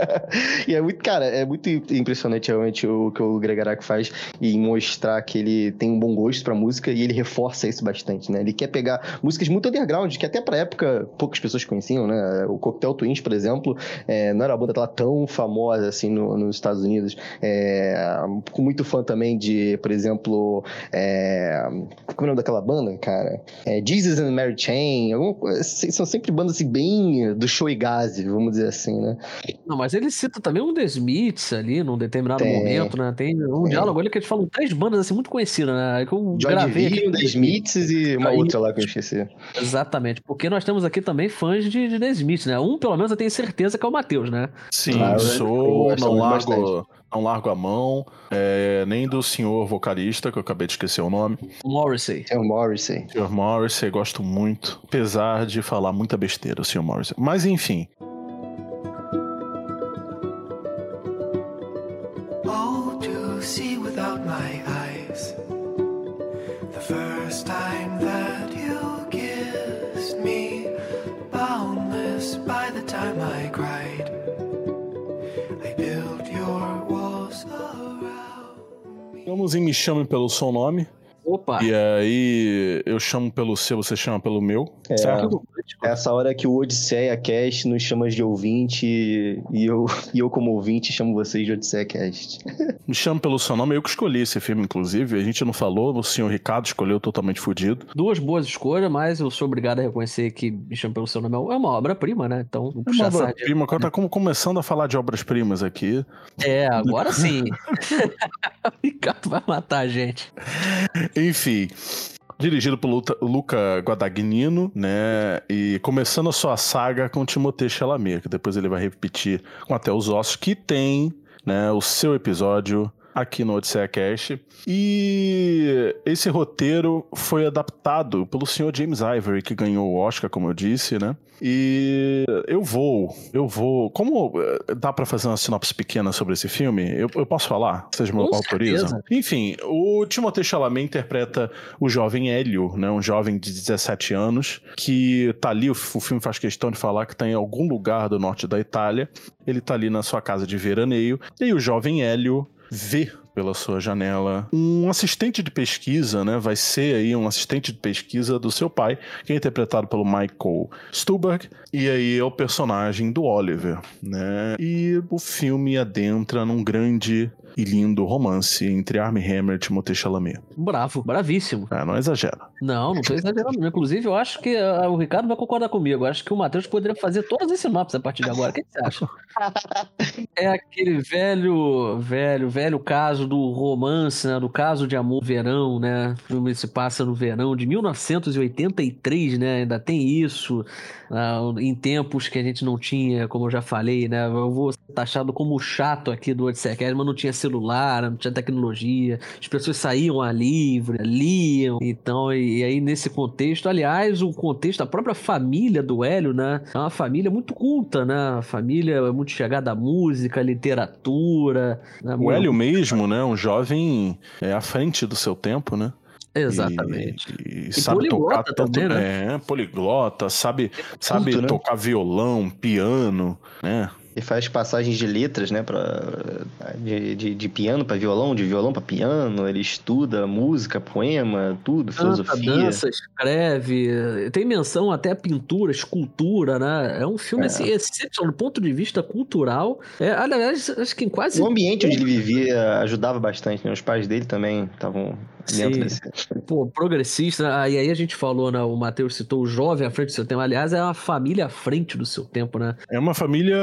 e é muito, cara, é muito impressionante realmente o que o Gregarac faz e mostrar que ele tem um bom gosto pra música e ele reforça isso bastante, né? Ele quer pegar músicas muito underground, que até pra época poucas pessoas conheciam, né? O Coquetel Twins, por exemplo, é, não era uma banda tão famosa assim no, nos Estados Unidos. É, com muito fã também de, por exemplo, é, como é o nome daquela banda, cara? É, Jesus and Mary Chain, alguma, são sempre bandas assim, bem do show e gás, vamos dizer assim, né? Não, mas ele cita também um The Smiths ali, num determinado tem, momento, né? Tem um tem. diálogo ali que eles falam três bandas assim muito conhecidas, né? Que eu Joy gravei Division, The Smiths e uma Aí, outra lá que eu esqueci. Exatamente, porque nós temos aqui também fãs de, de The Smiths, né? Um, pelo menos, eu tenho certeza que é o Matheus, né? Sim, ah, sou, não largo, não largo a mão, é, nem do senhor vocalista, que eu acabei de esquecer o nome. Morrissey. Senhor Morrissey. Senhor Morrissey, gosto muito, apesar de falar muita besteira, o senhor Morrissey. Mas enfim. Vamos em Me Chame Pelo Seu Nome Opa! E aí eu chamo pelo seu, você chama pelo meu. É, certo? é essa hora que o Odisseia Cast nos chama de ouvinte e eu, e eu como ouvinte, chamo vocês de Odisseia Cast. Me chamo pelo seu nome, eu que escolhi esse filme, inclusive. A gente não falou, o senhor Ricardo escolheu totalmente fudido. Duas boas escolhas, mas eu sou obrigado a reconhecer que Me chamo pelo seu nome é uma obra-prima, né? Então, não é uma obra-prima, tá como começando a falar de obras-primas aqui. É, agora sim. o Ricardo vai matar a gente. Enfim. Dirigido por Luca Guadagnino, né? E começando a sua saga com Timothée Chalamet, que depois ele vai repetir com Até os Ossos, que tem né, o seu episódio aqui no Odisseia Cast. E esse roteiro foi adaptado pelo senhor James Ivory, que ganhou o Oscar, como eu disse, né? E eu vou, eu vou. Como eh, dá para fazer uma sinopse pequena sobre esse filme? Eu, eu posso falar? Vocês me autorizam? Enfim, o Timothée Chalamet interpreta o jovem Hélio, né? Um jovem de 17 anos, que tá ali, o, o filme faz questão de falar que tá em algum lugar do norte da Itália. Ele tá ali na sua casa de veraneio. E o jovem Hélio vê pela sua janela um assistente de pesquisa, né? Vai ser aí um assistente de pesquisa do seu pai, que é interpretado pelo Michael Stuhlbarg, e aí é o personagem do Oliver, né? E o filme adentra num grande e lindo romance entre Armie Hammer e Timothée Chalamet. Bravo, bravíssimo. É, não exagera. Não, não tô exagerando. Inclusive, eu acho que uh, o Ricardo vai concordar comigo. Eu acho que o Matheus poderia fazer todas esses mapas a partir de agora. O que você acha? é aquele velho, velho, velho caso do romance, né? Do caso de amor verão, né? O filme se passa no verão de 1983, né? Ainda tem isso. Uh, em tempos que a gente não tinha, como eu já falei, né? Eu vou ser taxado como chato aqui do Odisseia mas não tinha celular, não tinha tecnologia, as pessoas saíam a livre, liam, então, e, e, aí nesse contexto, aliás, o contexto, a própria família do Hélio, né, é uma família muito culta, né, família muito chegada à música, à literatura. Né, o Hélio mesmo, né, um jovem é, à frente do seu tempo, né? Exatamente. E, e, e sabe tocar tanto, também, né? É, poliglota, sabe, sabe né? tocar violão, piano, né? E faz passagens de letras, né? Pra, de, de, de piano para violão, de violão para piano. Ele estuda música, poema, tudo, Canta, filosofia. dança, escreve. Tem menção até a pintura, escultura, né? É um filme é. assim, excepcional do ponto de vista cultural. É, aliás, acho que em quase. O ambiente onde ele vivia ajudava bastante, né? Os pais dele também estavam. Pô, progressista. E aí a gente falou, né? O Matheus citou o jovem à frente do seu tempo. Aliás, é uma família à frente do seu tempo, né? É uma família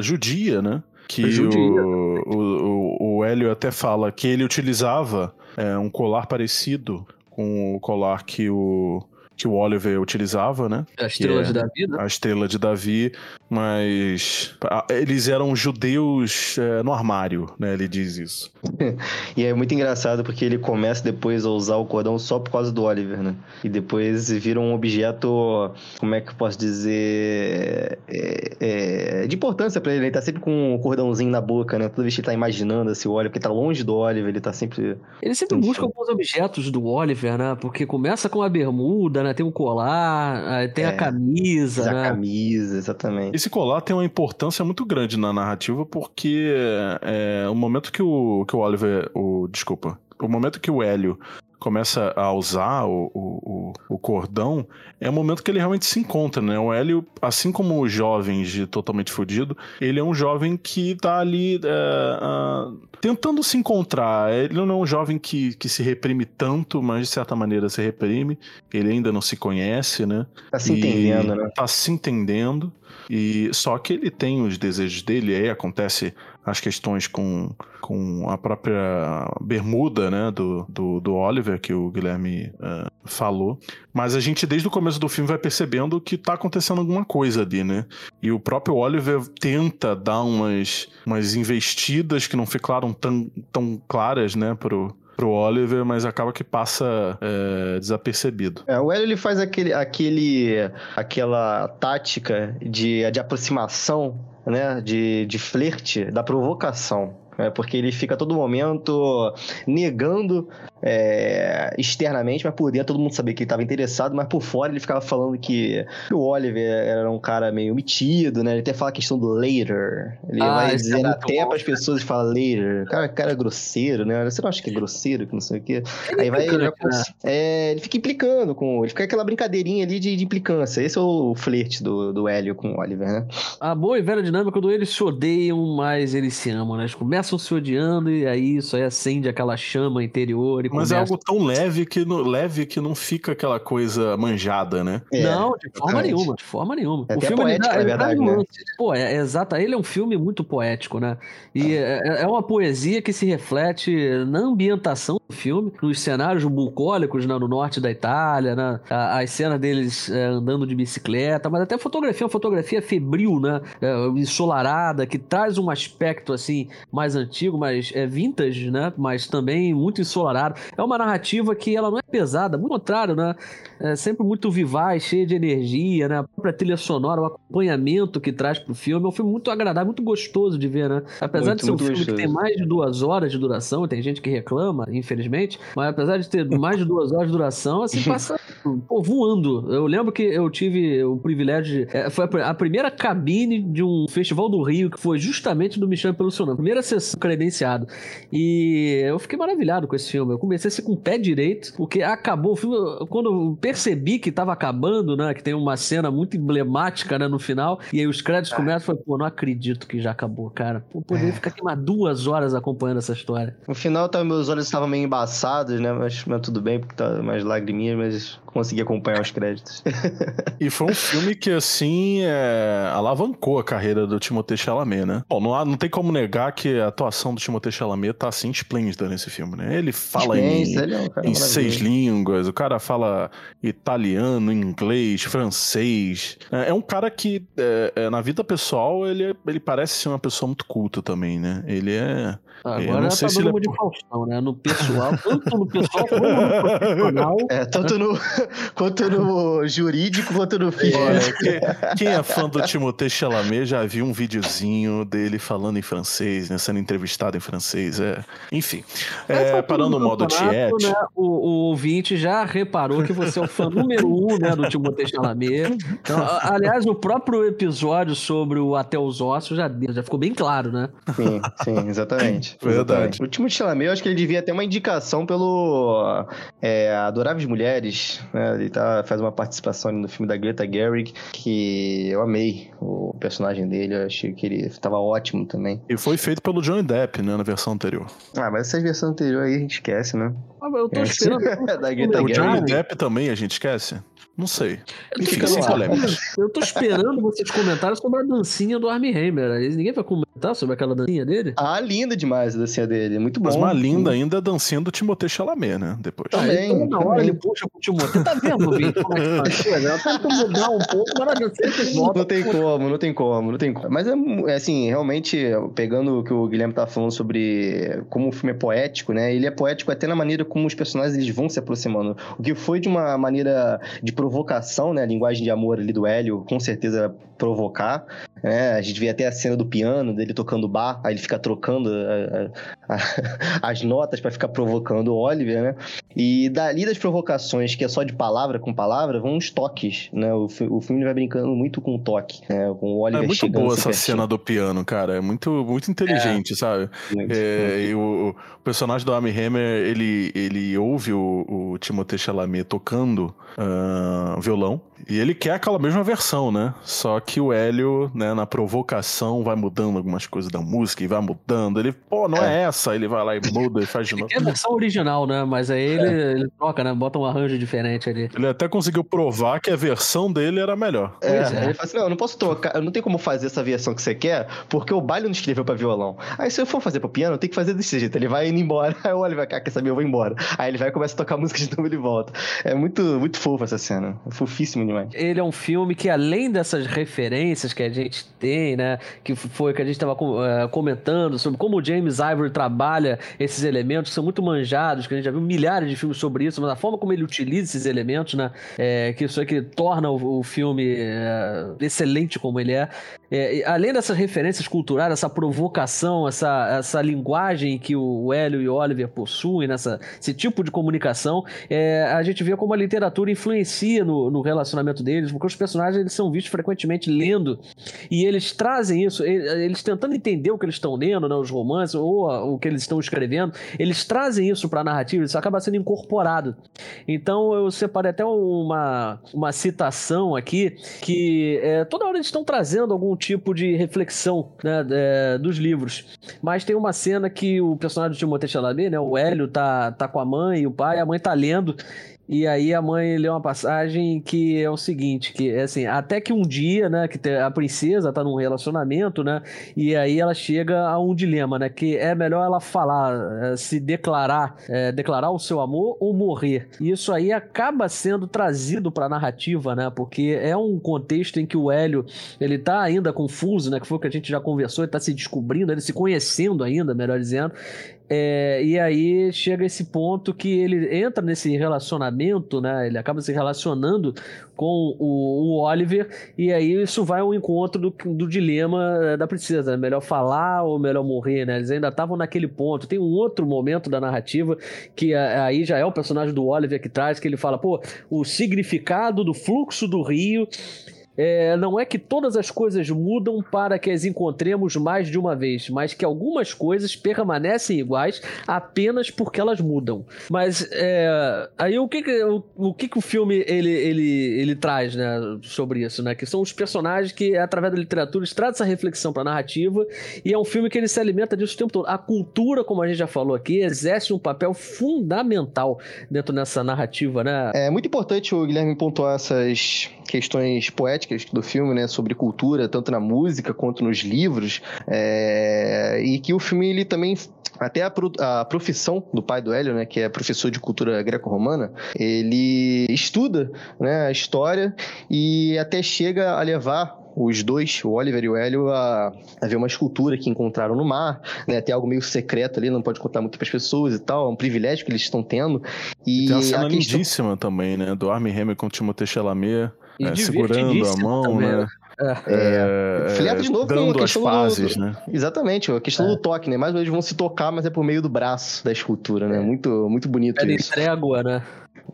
judia, né? Que judia. O, o, o Hélio até fala que ele utilizava é, um colar parecido com o colar que o que o Oliver utilizava, né? A estrela é de Davi, né? A estrela de Davi, mas ah, eles eram judeus é, no armário, né? Ele diz isso. e é muito engraçado porque ele começa depois a usar o cordão só por causa do Oliver, né? E depois vira um objeto, como é que eu posso dizer, é, é, de importância para ele. Ele tá sempre com um cordãozinho na boca, né? Toda vez que ele tá imaginando esse Oliver, porque tá longe do Oliver, ele tá sempre. Ele sempre busca alguns objetos do Oliver, né? Porque começa com a bermuda, né? Tem um colar, tem é, a camisa. A né? camisa, exatamente. Esse colar tem uma importância muito grande na narrativa, porque é, o momento que o, que o Oliver. O, desculpa. O momento que o Hélio começa a usar o, o, o, cordão, é o momento que ele realmente se encontra, né? O Hélio, assim como os jovens de Totalmente Fudido, ele é um jovem que tá ali é, uh, tentando se encontrar. Ele não é um jovem que, que se reprime tanto, mas de certa maneira se reprime. Ele ainda não se conhece, né? Tá se entendendo, né? Tá se entendendo. E só que ele tem os desejos dele, aí acontece as questões com, com a própria bermuda né, do, do, do Oliver, que o Guilherme uh, falou. Mas a gente, desde o começo do filme, vai percebendo que tá acontecendo alguma coisa ali, né? E o próprio Oliver tenta dar umas, umas investidas que não ficaram tão, tão claras, né, pro, pro Oliver, mas acaba que passa é, desapercebido. É, o Hélio ele faz aquele, aquele, aquela tática de, de aproximação, né, de, de flerte, da provocação. É, porque ele fica a todo momento negando é, externamente, mas por dentro todo mundo sabia que ele estava interessado, mas por fora ele ficava falando que o Oliver era um cara meio metido, né? Ele até fala a questão do later. Ele ah, vai dizer é até para as pessoas e fala later. Cara, cara é grosseiro, né? Você não acha que é grosseiro, que não sei o quê? Ele Aí vai. Ele, é, ele fica implicando com. Ele fica aquela brincadeirinha ali de, de implicância. Esse é o flerte do, do Hélio com o Oliver, né? A boa e velha dinâmica quando eles se odeiam, mas eles se amam, né? Eles começam se odiando e aí isso aí acende aquela chama interior e mas é algo tão leve que, não, leve que não fica aquela coisa manjada, né? É, não, de forma exatamente. nenhuma, de forma nenhuma. É o filme poético, dá, é verdade, né? Pô, é, é exato. Ele é um filme muito poético, né? E é, é, é uma poesia que se reflete na ambientação do filme, nos cenários bucólicos né, no norte da Itália, né? As cenas deles é, andando de bicicleta, mas até a fotografia, uma fotografia febril, né? É, ensolarada, que traz um aspecto assim mais antigo, mais é vintage, né? Mas também muito ensolarado. É uma narrativa que ela não é pesada, muito contrário, né? É sempre muito vivaz, cheia de energia, né? A própria trilha sonora, o acompanhamento que traz pro filme. É um filme muito agradável, muito gostoso de ver, né? Apesar muito, de ser um filme gostoso. que tem mais de duas horas de duração, tem gente que reclama, infelizmente, mas apesar de ter mais de duas horas de duração, assim, passa pô, voando. Eu lembro que eu tive o privilégio de. É, foi a primeira cabine de um festival do Rio, que foi justamente do Michel pelo seu nome. Primeira sessão credenciado. E eu fiquei maravilhado com esse filme. Eu comecei a ser com o pé direito, porque acabou o filme. Quando eu percebi que tava acabando, né? Que tem uma cena muito emblemática, né, no final, e aí os créditos ah. começam, eu falei, pô, não acredito que já acabou, cara. Pô, poderia é. ficar aqui mais duas horas acompanhando essa história. No final, tá, meus olhos estavam meio embaçados, né? Mas, mas tudo bem, porque tá mais lagriminhas, mas consegui acompanhar os créditos. e foi um filme que, assim, é, alavancou a carreira do Timothée Chalamet, né? Bom, não, há, não tem como negar que a atuação do Timothée Chalamet tá, assim, esplêndida nesse filme, né? Ele fala em, é em seis línguas, o cara fala italiano, inglês, francês. É, é um cara que, é, é na vida pessoal, ele, ele parece ser uma pessoa muito culta também, né? Ele é... Agora não sei tá se dando ele é... de Faustão, né? No pessoal, tanto no pessoal como no profissional. É, tanto no, quanto no jurídico quanto no físico. quem, quem, é fã do Timothée Chalamet já viu um videozinho dele falando em francês, né? Sendo entrevistado em francês. É... Enfim, é, parando no modo tiete. Né, o, o ouvinte já reparou que você é o fã número um né, do Timothée Chalamet. Então, aliás, o próprio episódio sobre o Até os Ossos já, já ficou bem claro, né? Sim, sim, exatamente. Verdade. O Timothée Chalamet, eu acho que ele devia ter uma indicação pelo é, Adoráveis Mulheres, né? Ele tá, faz uma participação no filme da Greta Gerwig, que eu amei o personagem dele, eu achei que ele estava ótimo também. E foi feito pelo Johnny Depp, né, na versão anterior. Ah, mas essa versão anterior aí a gente esquece, né? Eu tô É. esperando. Da Greta O Johnny. Depp também, a gente esquece? Não sei. Eu tô Enfim, fica sem polêmicas. Eu tô esperando vocês comentarem sobre a dancinha do Armie Hammer. Aí Ninguém vai comentar sobre aquela dancinha dele? Ah, linda demais a dancinha dele. Muito bom. Mas uma linda ainda é a dancinha do Timothée Chalamet, né? Depois. Também, Então, na hora também. ele puxa pro Timothée. Tá vendo, Vitor? Como é que tá tento mudar um pouco, mas na dancinha ele volta. Não tem como, não tem como, não tem como. Mas é, é assim, realmente, pegando o que o Guilherme tava falando sobre como o filme é poético, né? Ele é poético até na maneira como os personagens eles vão se aproximando. O que foi de uma maneira de provocação, né? A linguagem de amor ali do Hélio, com certeza provocar. Né? A gente vê até a cena do piano, dele tocando bar, aí ele fica trocando a- a- a- as notas pra ficar provocando o Oliver, né? E dali das provocações, que é só de palavra com palavra, vão os toques, né? O, o filme vai brincando muito com o toque, né? Com o Oliver É muito boa essa pertinho. cena do piano, cara. É muito, muito inteligente, sabe? Muito, É, e o, o personagem do Armie Hammer, ele, ele ouve o, o Timothée Chalamet tocando ah, violão e ele quer aquela mesma versão, né? Só que o Hélio, né, na provocação, vai mudando algumas coisas da música e vai mudando. Ele, pô, não é, essa. Ele vai lá e muda e faz de novo. É a versão original, né? Mas aí ele, ele troca, né? Bota um arranjo diferente ali. Ele até conseguiu provar que a versão dele era melhor. É, Pois é. ele fala assim: não, eu não posso trocar, eu não tenho como fazer essa versão que você quer, porque o baile não escreveu pra violão. Aí se eu for fazer pro piano, eu tenho que fazer desse jeito. Ele vai indo embora, aí o Oliver, cara, quer saber, eu vou embora. Aí ele vai e começa a tocar música de novo e ele volta. É muito, muito fofo essa cena. É fofíssimo Ele é um filme que, além dessas referências que a gente tem, né? Que foi que a gente estava comentando sobre como o James Ivory trabalha esses elementos, que são muito manjados, que a gente já viu milhares de filmes sobre isso, mas a forma como ele utiliza esses elementos, né? É, que isso é que torna o, filme é, excelente como ele é. É, além dessas referências culturais, essa provocação, essa, essa linguagem que o Hélio e o Oliver possuem, nessa, esse tipo de comunicação, é, a gente vê como a literatura influencia no, no relacionamento deles, porque os personagens eles são vistos frequentemente lendo e eles trazem isso, e- eles tentando entender o que eles estão lendo, né, os romances ou o que eles estão escrevendo, eles trazem isso para a narrativa, isso acaba sendo incorporado. Então eu separei até uma, uma citação aqui que é, toda hora eles estão trazendo algum tipo de reflexão né, é, dos livros. Mas tem uma cena que o personagem do Timothée Chalamet, né, o Hélio, tá, tá com a mãe e o pai, a mãe tá lendo. E aí a mãe lê uma passagem que é o seguinte, que é assim, até que um dia, né, que a princesa tá num relacionamento, né, e aí ela chega a um dilema, né, que é melhor ela falar, eh, se declarar, eh, declarar o seu amor ou morrer. E isso aí acaba sendo trazido pra narrativa, né, porque é um contexto em que o Hélio, ele tá ainda confuso, né, que foi o que a gente já conversou, ele tá se descobrindo, ele se conhecendo ainda, melhor dizendo, é, e aí chega esse ponto que ele entra nesse relacionamento, né? Ele acaba se relacionando com o, o Oliver, e aí isso vai ao encontro do, do dilema eh, da princesa: né? melhor falar ou melhor morrer, né? Eles ainda estavam naquele ponto. Tem um outro momento da narrativa que eh, aí já é o personagem do Oliver que traz, que ele fala: pô, o significado do fluxo do rio. É, não é que todas as coisas mudam para que as encontremos mais de uma vez, mas que algumas coisas permanecem iguais apenas porque elas mudam. Mas é, aí o que que, o, o que que o filme ele, ele, ele traz né, sobre isso, né? Que são os personagens que através da literatura eles trazem essa reflexão para a narrativa e é um filme que ele se alimenta disso o tempo todo. A cultura, como a gente já falou aqui, exerce um papel fundamental dentro dessa narrativa, né? É muito importante o Guilherme pontuar essas questões poéticas do filme, né, sobre cultura, tanto na música quanto nos livros, é, e que o filme ele também até a, pro- a profissão do pai do Hélio, né, que é professor de cultura greco-romana, ele estuda, né, a história e até chega a levar os dois, o Oliver e o Hélio, a, a ver uma escultura que encontraram no mar, né? Tem algo meio secreto ali, não pode contar muito para as pessoas e tal, é um privilégio que eles estão tendo. E Tem uma cena a questão... lindíssima também, né? Do Armie Hammer com o Timothée Chalamet, E é, segurando a mão, também, né? É, Flerta de novo com a dando as questão do- fases, né? Exatamente, a questão do toque, né? Mais uma vez vão se tocar, mas é por meio do braço da escultura, né? Muito, muito bonito Ela isso. trégua, né?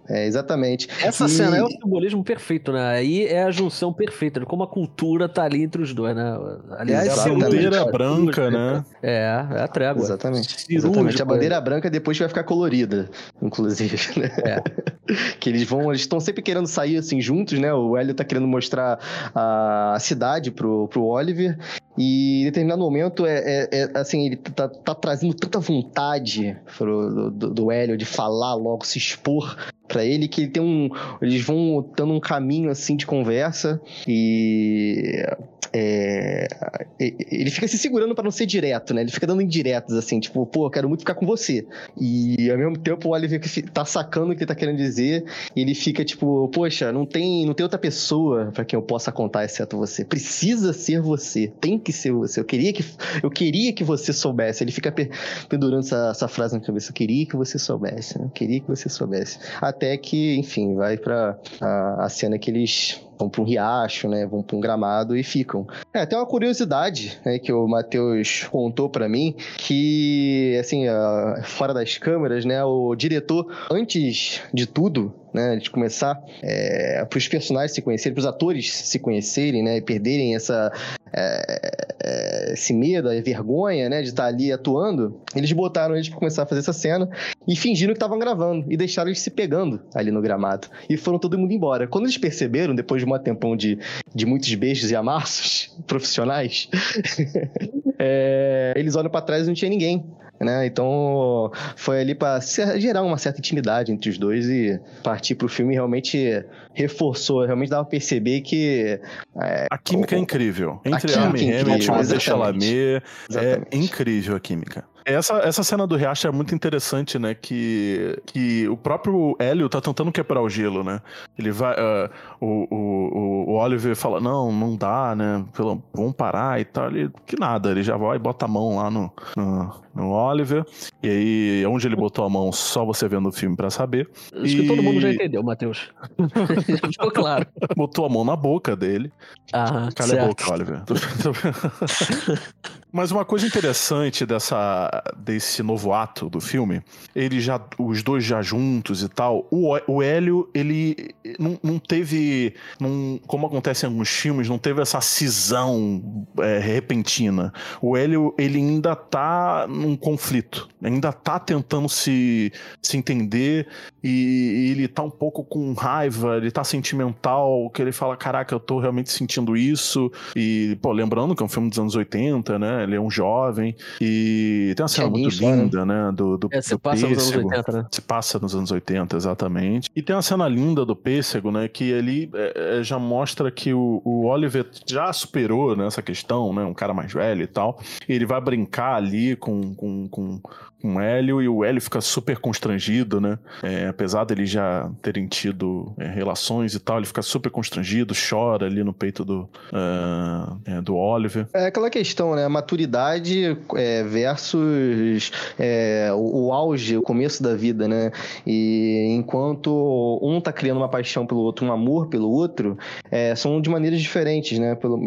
É, exatamente. Essa e... cena é o simbolismo perfeito, né? Aí é a junção perfeita, como a cultura tá ali entre os dois, né? Aliás, a bandeira branca, né? É, é a trégua. Exatamente. Exatamente. A bandeira branca depois vai ficar colorida, inclusive. Né? É. que eles vão, eles estão sempre querendo sair assim juntos, né? O Hélio tá querendo mostrar a cidade pro, pro Oliver. E em determinado momento, é, é, é assim, ele tá, tá, trazendo tanta vontade pro, do, do Hélio de falar logo, se expor para ele que ele tem um eles vão dando um caminho assim de conversa e é, ele fica se segurando para não ser direto, né? Ele fica dando indiretas assim, tipo, pô, eu quero muito ficar com você. E ao mesmo tempo o Oliver tá sacando o que ele tá querendo dizer, e ele fica tipo, poxa, não tem, não tem outra pessoa para quem eu possa contar exceto você. Precisa ser você, tem que ser você. Eu queria que eu queria que você soubesse. Ele fica pendurando essa, essa frase na cabeça, eu queria que você soubesse, né? Eu queria que você soubesse que, enfim, vai para a, a cena que eles vão para um riacho, né? Vão para um gramado e ficam. É, tem uma curiosidade né, que o Matheus contou para mim que, assim, fora das câmeras, né? O diretor, antes de tudo, né, de começar, é, para os personagens se conhecerem, para os atores se conhecerem, né, e perderem essa, é, é, esse medo, a vergonha, né, de estar ali atuando, eles botaram eles para começar a fazer essa cena e fingiram que estavam gravando e deixaram eles se pegando ali no gramado e foram todo mundo embora. Quando eles perceberam, depois de um tempão de, de muitos beijos e amassos profissionais, é, eles olham para trás e não tinha ninguém. Né? Então foi ali para gerar uma certa intimidade entre os dois e partir para o filme realmente reforçou, realmente dava pra perceber que. É, a química o, é incrível. Entre a Amy é Hamilton e Chalamet, é incrível a química. Essa, essa cena do riacho é muito interessante, né? Que, que o próprio Hélio tá tentando quebrar o gelo, né? Ele vai. Uh, o, o, o Oliver fala: Não, não dá, né? Pelo, vamos parar e tal. Ele, que nada, ele já vai e bota a mão lá no, no, no Oliver. E aí, onde ele botou a mão, só você vendo o filme pra saber. Acho e... que todo mundo já entendeu, Matheus. Ficou claro. Botou a mão na boca dele. Ah, Cala certo. a boca, Oliver. Mas uma coisa interessante dessa, desse novo ato do filme, ele já, os dois já juntos e tal, o, o Hélio, ele não, não teve, não, como acontece em alguns filmes, não teve essa cisão é, repentina. O Hélio, ele ainda tá num conflito, ainda tá tentando se, se entender e, e ele tá um pouco com raiva, ele tá sentimental, que ele fala, caraca, eu tô realmente sentindo isso, e, pô, lembrando que é um filme dos anos 80, né, ele é um jovem, e tem uma cena é muito isso, linda, né? né, do, do, é, se do passa pêssego. nos anos 80, né? Se passa nos anos 80, exatamente. E tem uma cena linda do pêssego, né, que ali é, é, já mostra que o, o Oliver já superou né, essa questão, né, um cara mais velho e tal, e ele vai brincar ali com, com, com com o Hélio e o Hélio fica super constrangido, né? É, apesar dele já terem tido é, relações e tal, ele fica super constrangido, chora ali no peito do, uh, é, do Oliver. É aquela questão, né? Maturidade é, versus é, o, o, auge, o começo da vida, né? E enquanto um tá criando uma paixão pelo outro, um amor pelo outro, é, são de maneiras diferentes, né? Pelo,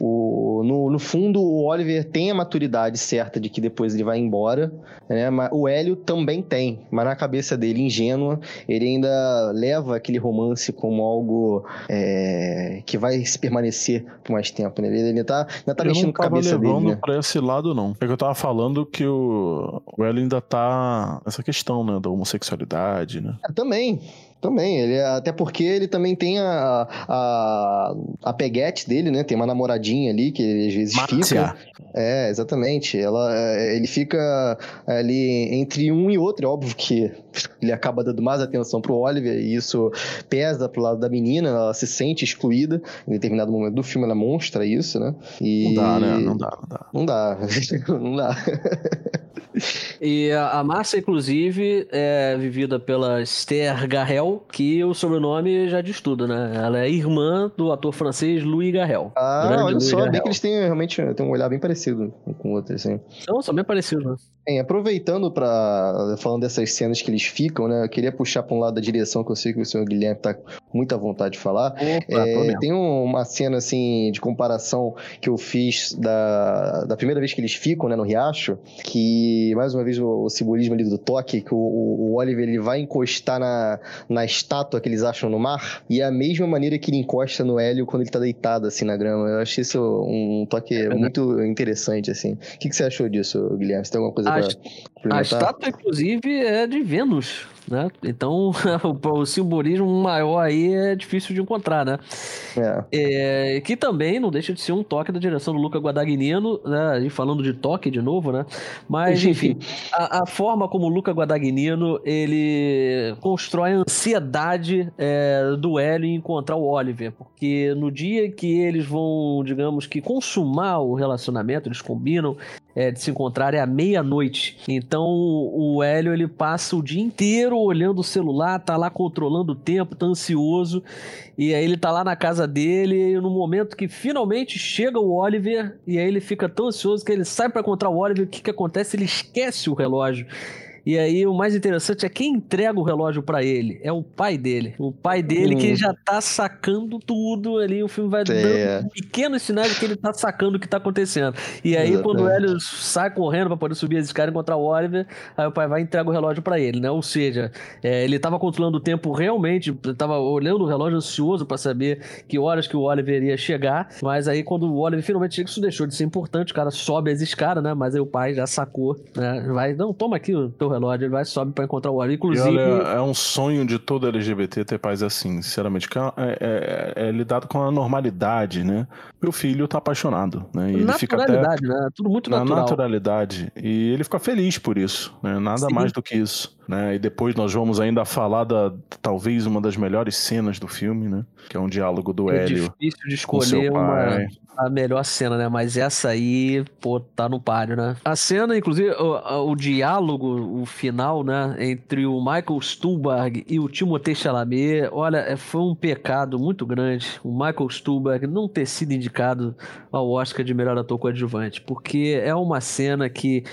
o, no, no fundo, o Oliver tem a maturidade certa de que depois ele vai embora, né? O Hélio também tem, mas na cabeça dele, ingênua, ele ainda leva aquele romance como algo é, que vai se permanecer por mais tempo, né? Ele ainda tá, ainda tá mexendo com a cabeça né? pra esse lado, não. É que eu tava falando que o, o Hélio ainda tá nessa questão, né, da homossexualidade, né? É, também. Também, ele, até porque ele também tem a, a, a peguete dele, né? Tem uma namoradinha ali que ele às vezes Márcia. fica. É, exatamente. Ela, é, ele fica ali entre um e outro. É óbvio que ele acaba dando mais atenção pro Oliver e isso pesa pro lado da menina. Ela se sente excluída. Em determinado momento do filme ela mostra isso, né? E... Não dá, né? Não dá, não dá. Não dá. não dá. e a, a Márcia, inclusive, é vivida pela Esther Garrel, que o sobrenome já diz tudo, né? Ela é irmã do ator francês Louis Garrel. Ah, olha Louis só, Garrel. bem que eles têm realmente têm um olhar bem parecido com o outro, assim. São, são bem parecidos, né? Bem, aproveitando para falando dessas cenas que eles ficam, né? Eu queria puxar para um lado da direção que eu sei que o senhor Guilherme tá com muita vontade de falar. Opa, é, tem uma cena assim de comparação que eu fiz da, da primeira vez que eles ficam, né, no Riacho, que mais uma vez vez o, o simbolismo ali do toque, que o, o, Oliver ele vai encostar na, na estátua que eles acham no mar, e é a mesma maneira que ele encosta no Hélio quando ele tá deitado assim na grama. Eu achei isso um toque é muito interessante, assim. O que, que você achou disso, Guilherme? Você tem alguma coisa a, pra A estátua, inclusive, é de Vênus né? Então, o, simbolismo maior aí é difícil de encontrar, né? É. É, que também não deixa de ser um toque da direção do Luca Guadagnino, né? E falando de toque de novo, né? Mas, enfim, a, a forma como o Luca Guadagnino, ele constrói a ansiedade é, do Hélio em encontrar o Oliver, porque no dia que eles vão, digamos que, consumar o relacionamento, eles combinam é, de se encontrar é à meia-noite. Então, o Hélio, ele passa o dia inteiro olhando o celular, tá lá controlando o tempo, tá ansioso. E aí ele tá lá na casa dele, e no momento que finalmente chega o Oliver, e aí ele fica tão ansioso que ele sai para encontrar o Oliver, o que que acontece? Ele esquece o relógio. E aí o mais interessante é quem entrega o relógio para ele. É o pai dele. O pai dele hum. que já tá sacando tudo ali. O filme vai é. dando pequenos sinais de que ele tá sacando o que tá acontecendo. E aí Exatamente. quando o Hélio sai correndo para poder subir as escadas e encontrar o Oliver, aí o pai vai e entrega o relógio para ele, né? Ou seja, é, ele tava controlando o tempo realmente, tava olhando o relógio ansioso para saber que horas que o Oliver iria chegar. Mas aí quando o Oliver finalmente chega, isso deixou de ser importante. O cara sobe as escadas, né? Mas aí o pai já sacou, né? Vai, não, toma aqui o teu relógio, ele vai sobe para encontrar o Wally. Inclusive. Olha, é um sonho de todo LGBT ter pais assim, sinceramente. É, é, é, é, lidado com a normalidade, né? Meu filho tá apaixonado, né? E ele fica até né? Tudo muito natural. Na naturalidade. E ele fica feliz por isso, né? Nada Sim. mais do que isso. Né? E depois nós vamos ainda falar da talvez uma das melhores cenas do filme, né? Que é um diálogo do é Hélio. É difícil de escolher uma, a melhor cena, né? Mas essa aí, pô, tá no páreo, né? A cena, inclusive, o, o diálogo, o final, né? Entre o Michael Stuhlbarg e o Timothée Chalamet, olha, é, foi um pecado muito grande o Michael Stuhlbarg não ter sido indicado ao Oscar de melhor ator coadjuvante, porque é uma cena que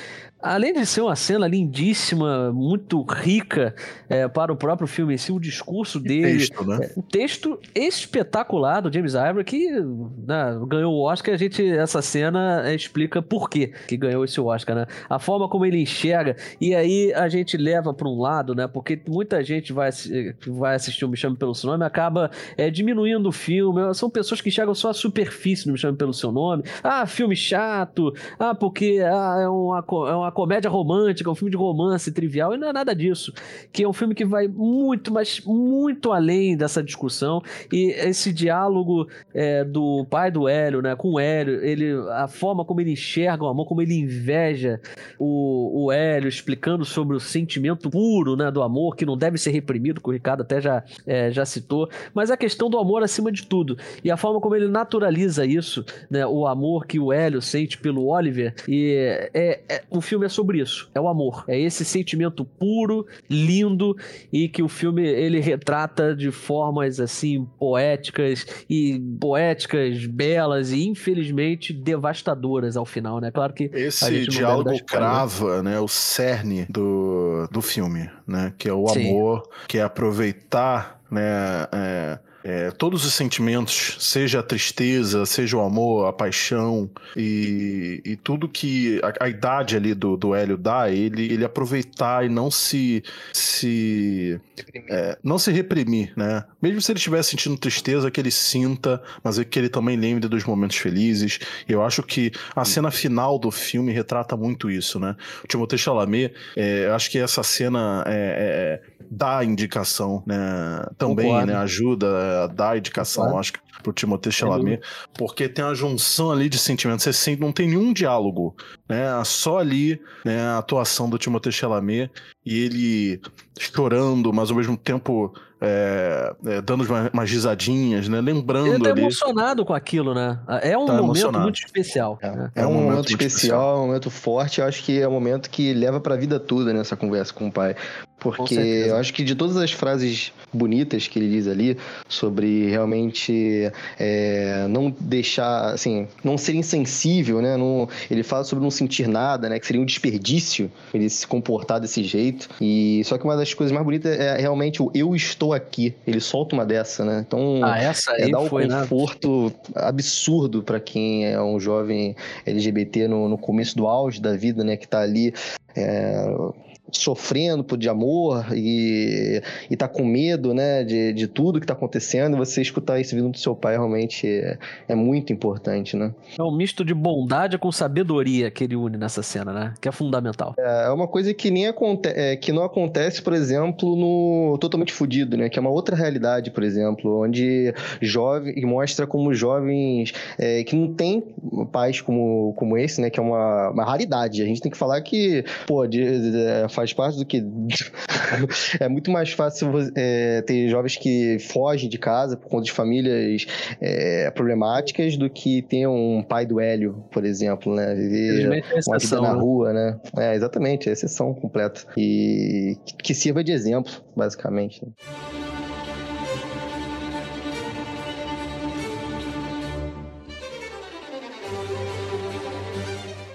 Além de ser uma cena lindíssima, muito rica é, para o próprio filme em si, o discurso dele. Texto, né? É, um texto espetacular do James Ivory, que né, ganhou o Oscar. A gente, essa cena é, explica por quê que ganhou esse Oscar, né? A forma como ele enxerga. E aí a gente leva para um lado, né? Porque muita gente vai, vai assistir o Me Chame Pelo Seu Nome acaba é, diminuindo o filme. São pessoas que enxergam só a superfície do Me Chame Pelo Seu Nome. Ah, filme chato. Ah, porque ah, é uma. É uma comédia romântica, um filme de romance trivial, e não é nada disso. Que é um filme que vai muito, mas muito além dessa discussão. E esse diálogo é, do pai do Hélio, né, com o Hélio, ele, a forma como ele enxerga o amor, como ele inveja o, o Hélio, explicando sobre o sentimento puro né, do amor, que não deve ser reprimido, que o Ricardo até já, é, já citou, mas a questão do amor acima de tudo. E a forma como ele naturaliza isso, né, o amor que o Hélio sente pelo Oliver, e é, é, o filme filme é sobre isso. É o amor. É esse sentimento puro, lindo e que o filme ele retrata de formas assim poéticas e poéticas, belas e infelizmente devastadoras ao final, né? Claro que esse diálogo crava, né, o cerne do, do filme, né? Que é o Sim. amor, que é aproveitar né, é, é, todos os sentimentos, seja a tristeza, seja o amor, a paixão e, e tudo que a, a, idade ali do, do Hélio dá, ele, ele aproveitar e não se se é, não se reprimir, né? Mesmo se ele estiver sentindo tristeza, que ele sinta, mas é que ele também lembre dos momentos felizes. Eu acho que a cena final do filme retrata muito isso, né? O Timothée Chalamet, é, acho que essa cena é, é dá indicação, né? Também, Concordo. né? Ajuda a dar indicação, Concordo. acho que pro Timothée Chalamet, porque tem uma junção ali de sentimentos. Você sente, não tem nenhum diálogo, né? Só ali, né? A atuação do Timothée Chalamet e ele chorando, mas ao mesmo tempo é, é, dando umas, umas risadinhas, né? Lembrando ele tá ali. emocionado com aquilo, né? É um tá momento muito especial. É, né? é um, um, momento, momento especial, especial, um momento forte. Eu acho que é um momento que leva pra vida toda nessa conversa com o pai. Porque eu acho que de todas as frases bonitas que ele diz ali, sobre realmente é, não deixar, assim, não ser insensível, né? Não, ele fala sobre não sentir nada, né? Que seria um desperdício ele se comportar desse jeito. E só que uma das coisas mais bonitas é realmente o eu estou aqui. Ele solta uma dessa, né? Então, ah, essa é aí é dar um foi, né? conforto né? absurdo para quem é um jovem LGBT no, no começo do auge da vida, né? Que tá ali é, sofrendo por de amor e, e tá com medo, né, de, de tudo que tá acontecendo, você escutar isso vindo do seu pai realmente é, é muito importante, né? É um misto de bondade com sabedoria que ele une nessa cena, né? Que é fundamental. É, é uma coisa que nem acontece, é, que não acontece, por exemplo, no Totalmente Fudido, né? Que é uma outra realidade, por exemplo, onde jovem e mostra como jovens é, que não tem pais como, como esse, né? Que é uma, uma raridade. A gente tem que falar que, pô, de, de, faz parte do que. é muito mais fácil é, ter jovens que fogem de casa por conta de famílias é, problemáticas do que ter um pai do Hélio, por exemplo, né? Viver uma vida na né? rua, né? É, exatamente, é exceção completa. E que sirva de exemplo, basicamente. Né?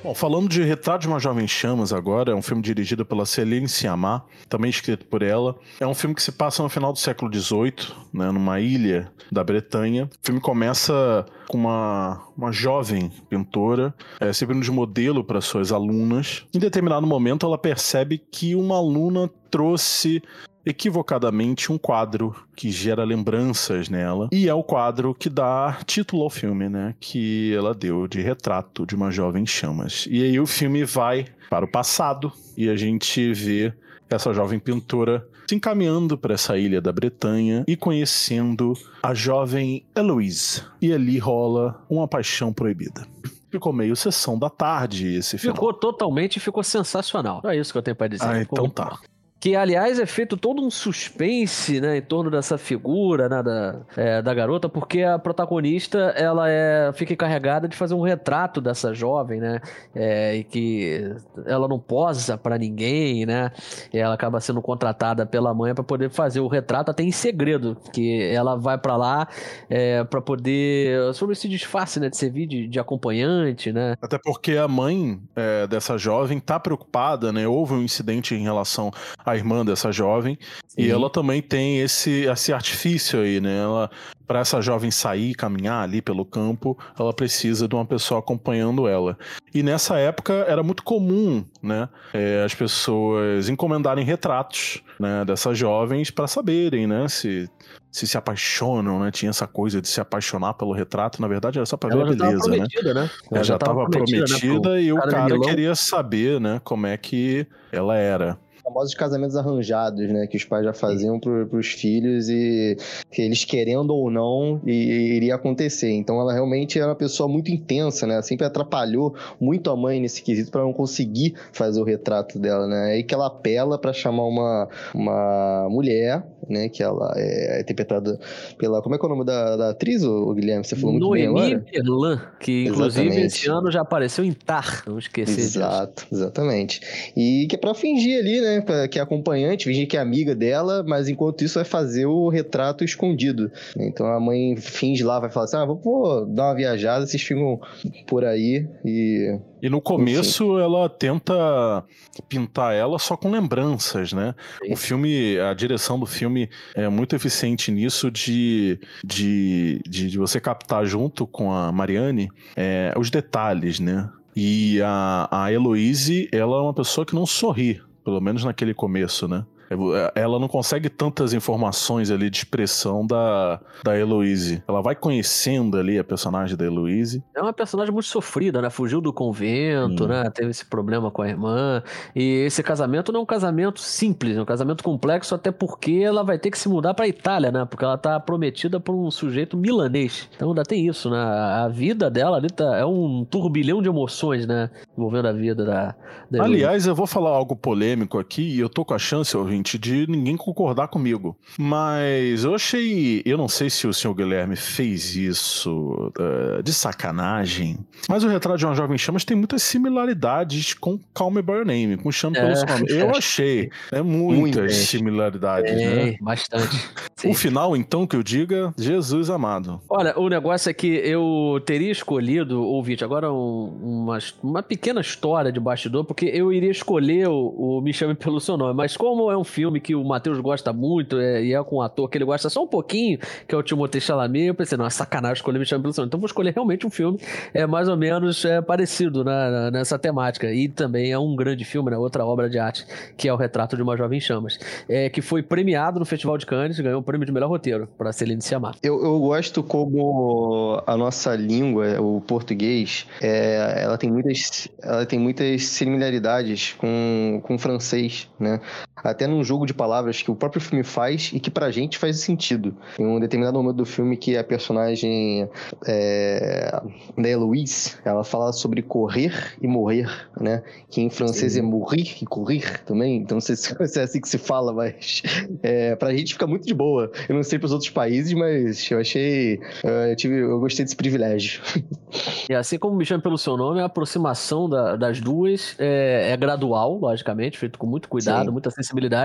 Bom, falando de Retrato de uma Jovem Chamas agora, é um filme dirigido pela Celine Sciamma, também escrito por ela. É um filme que se passa no final do século XVIII, né, numa ilha da Bretanha. O filme começa com uma, uma jovem pintora é, servindo de modelo para suas alunas. Em determinado momento, ela percebe que uma aluna trouxe equivocadamente um quadro que gera lembranças nela e é o quadro que dá título ao filme, né, que ela deu de retrato de uma jovem chamas. E aí o filme vai para o passado e a gente vê essa jovem pintora se encaminhando para essa ilha da Bretanha e conhecendo a jovem Eloise. E ali rola uma paixão proibida. Ficou meio sessão da tarde esse filme. Ficou totalmente, ficou sensacional. É isso que eu tenho para dizer. Ah, então tá que aliás é feito todo um suspense né, em torno dessa figura né, da, é, da garota, porque a protagonista ela é, fica encarregada de fazer um retrato dessa jovem, né, é, e que ela não posa para ninguém, né, e ela acaba sendo contratada pela mãe para poder fazer o retrato até em segredo, que ela vai para lá é, para poder sobre esse disfarce, né, de servir de, de acompanhante, né. Até porque a mãe é, dessa jovem tá preocupada, né, houve um incidente em relação a a irmã dessa jovem. Sim. E ela também tem esse, esse artifício aí, né? Ela, para essa jovem sair, caminhar ali pelo campo, ela precisa de uma pessoa acompanhando ela. E nessa época era muito comum, né? É, as pessoas encomendarem retratos, né? Dessas jovens para saberem, né? Se se se apaixonam, né? Tinha essa coisa de se apaixonar pelo retrato, na verdade era só pra ver a beleza, né? né? Ela já estava prometida, prometida né, e o cara queria saber, né, como é que ela era famosos casamentos arranjados, né? Que os pais já faziam pro, pros filhos e que eles querendo ou não e, iria acontecer. Então ela realmente era uma pessoa muito intensa, né? Sempre atrapalhou muito a mãe nesse quesito para não conseguir fazer o retrato dela, né? É aí que ela apela para chamar uma, uma mulher, né? Que ela é interpretada pela. Como é que é o nome da, da atriz, o Guilherme? Você falou muito Noemi bem agora? Perlan, que inclusive exatamente. esse ano já apareceu em Tar, não esqueci Exato, disso. exatamente. E que é pra fingir ali, né? Que é acompanhante, fingir que é amiga dela, mas enquanto isso vai fazer o retrato escondido. Então a mãe finge lá, vai falar assim: ah, vou dar uma viajada, vocês ficam por aí e e no começo ela tenta pintar ela só com lembranças, né? O filme, a direção do filme é muito eficiente nisso de, de, de, de você captar junto com a Mariane é, os detalhes, né? E a, a Heloise, ela é uma pessoa que não sorri, pelo menos naquele começo, né? É, ela não consegue tantas informações ali de expressão da, da Heloise. Ela vai conhecendo ali a personagem da Heloise. É uma personagem muito sofrida, né? Fugiu do convento, hum. né? Teve esse problema com a irmã. E esse casamento não é um casamento simples, é um casamento complexo, até porque ela vai ter que se mudar pra Itália, né? Porque ela tá prometida por um sujeito milanês. Então ainda tem isso, né? A vida dela ali tá, é um turbilhão de emoções, né? Envolvendo a vida da. da Aliás, eu vou falar algo polêmico aqui e eu tô com a chance, ouvinte de ninguém concordar comigo. Mas eu achei. Eu não sei se o senhor Guilherme fez isso uh, de sacanagem. Mas o retrato de uma jovem chamas tem muitas similaridades com Call Me By Your Name, com Chame pelo é, seu nome. Eu achei. É muitas Muito, similaridades, é, né? Bastante. O final, então, que eu diga, Jesus amado. Olha, o negócio é que eu teria escolhido, ouvinte, agora um, uma, uma pequena história de bastidor, porque eu iria escolher o, o Me Chame Pelo Seu Nome, mas como é um filme que o Matheus gosta muito é, e é com um ator que ele gosta só um pouquinho, que é o Timothée Chalamet, eu pensei, não, é sacanagem escolher Me Chame Pelo então vou escolher realmente um filme é mais ou menos é, parecido né, nessa temática, e também é um grande filme, né, outra obra de arte, que é o Retrato de uma Jovem Chamas, é, que foi premiado no Festival de Cannes, ganhou o prêmio de melhor roteiro para Celine Sciamma. Eu, eu gosto como a nossa língua, o português, é, ela tem muitas, ela tem muitas similaridades com, com o francês, né? Até num jogo de palavras que o próprio filme faz e que pra gente faz sentido. Em um determinado momento do filme que a personagem é, da Heloise, ela fala sobre correr e morrer, né? Que em francês Sim. é mourir e correr também. Então não sei se é assim que se fala, mas é, pra gente fica muito de boa. Eu não sei pros outros países, mas eu achei. Eu, tive, eu gostei desse privilégio. E assim como me chama pelo seu nome, a aproximação da, das duas é, é, gradual, logicamente, feito com muito cuidado, Sim. muita sensibilidade,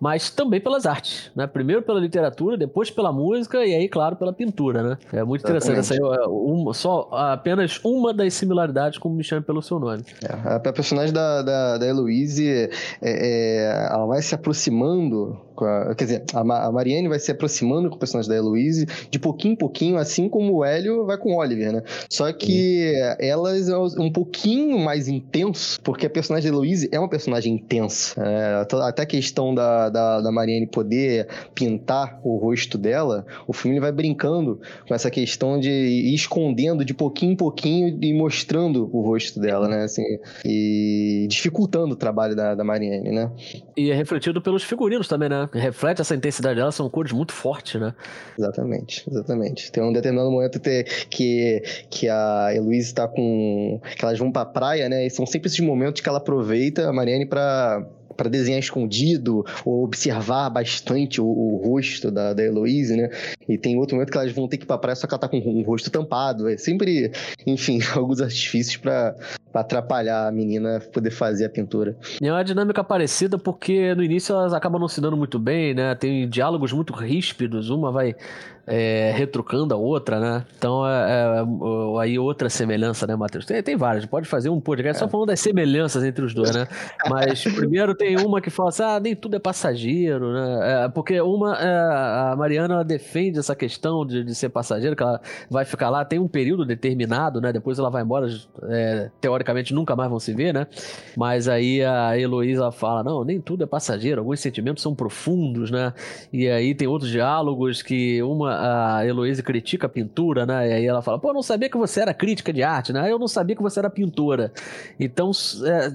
mas também pelas artes, né? Primeiro pela literatura, depois pela música e aí, claro, pela pintura, né? É muito interessante. Essa é uma, só apenas uma das similaridades como me chama pelo seu nome. É, a personagem da, da, da Heloise, é, é, ela vai se aproximando a, quer dizer, a, a Marianne vai se aproximando com o personagem da Heloise de pouquinho em pouquinho, assim como o Hélio vai com o Oliver, né? Só que uhum. elas é um pouquinho mais intenso, porque a personagem da Heloise é uma personagem intensa. É, até a questão da, da, da Marianne poder pintar o rosto dela, o filme vai brincando com essa questão de ir escondendo de pouquinho em pouquinho e mostrando o rosto dela, né? Assim, e dificultando o trabalho da, da Marianne, né? E é refletido pelos figurinos também, né? reflete essa intensidade dela, são cores muito fortes, né? Exatamente, exatamente. Tem um determinado momento que, que a Heloísa está com. que elas vão pra praia, né? E são sempre esses momentos que ela aproveita a Mariane para para desenhar escondido ou observar bastante o, o, rosto da, da Heloise, né? E tem outro momento que elas vão ter que ir pra praia só que ela tá com o rosto tampado. É sempre, enfim, alguns artifícios para atrapalhar a menina poder fazer a pintura. E é uma dinâmica parecida porque no início elas acabam não se dando muito bem, né? Tem diálogos muito ríspidos, uma vai é, retrucando a outra, né? Então, é, é, aí outra semelhança, né, Matheus? Tem, tem várias, pode fazer um podcast só é. falando das semelhanças entre os dois, né? Mas primeiro tem uma que fala assim, ah, nem tudo é passageiro, né? É, porque uma, é, a Mariana defende essa questão de, de, ser passageiro, que ela vai ficar lá, tem um período determinado, né? Depois ela vai embora, teoricamente nunca mais vão se ver, né? Mas aí a Heloísa fala, não, nem tudo é passageiro, alguns sentimentos são profundos, né? E aí tem outros diálogos que uma a Heloísa critica a pintura, né? E aí ela fala, pô, eu não sabia que você era crítica de arte, né? Eu não sabia que você era pintora. Então,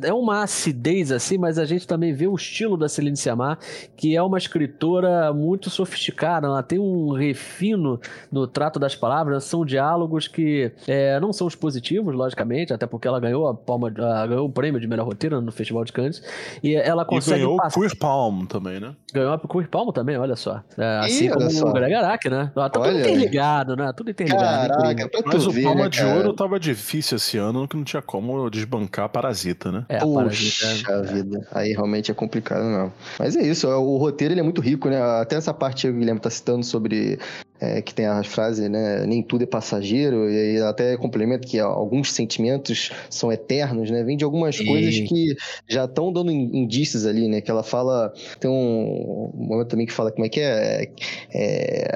é, é uma acidez assim, mas a gente também vê o estilo da Celine Sciamma, que é uma escritora muito sofisticada, ela tem um refino no trato das palavras, são diálogos que é, não são expositivos, logicamente, até porque ela ganhou a palma, a, ganhou o prêmio de melhor roteiro no Festival de Cannes, e ela consegue... E ganhou o Queer Palm também, né? Ganhou o Queer Palm também, olha só. É, assim Ih, como o Greg Araki, né? Tá tudo Olha, interligado, né? Tudo interligado. Caraca, Mas o ver, Palma né, de Ouro tava difícil esse ano, que não tinha como desbancar Parasita, né? É, Puxa Parasita. vida. Aí realmente é complicado, não. Mas é isso, o roteiro ele é muito rico, né? Até essa parte que o Guilherme tá citando sobre é, que tem a frase, né? Nem tudo é passageiro, e até complementa que alguns sentimentos são eternos, né? Vem de algumas e... coisas que já estão dando indícios ali, né? Que ela fala. Tem um, momento também que fala como é que é. é,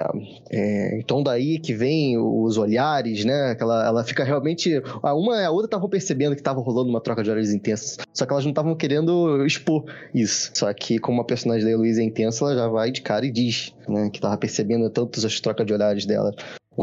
é então daí que vem os olhares, né? Que ela, ela fica realmente. A uma e a outra estavam percebendo que estava rolando uma troca de olhares intensas. Só que elas não estavam querendo expor isso. Só que, como a personagem da Heloísa é intensa, ela já vai de cara e diz, né? Que estava percebendo tantos as troca de olhares dela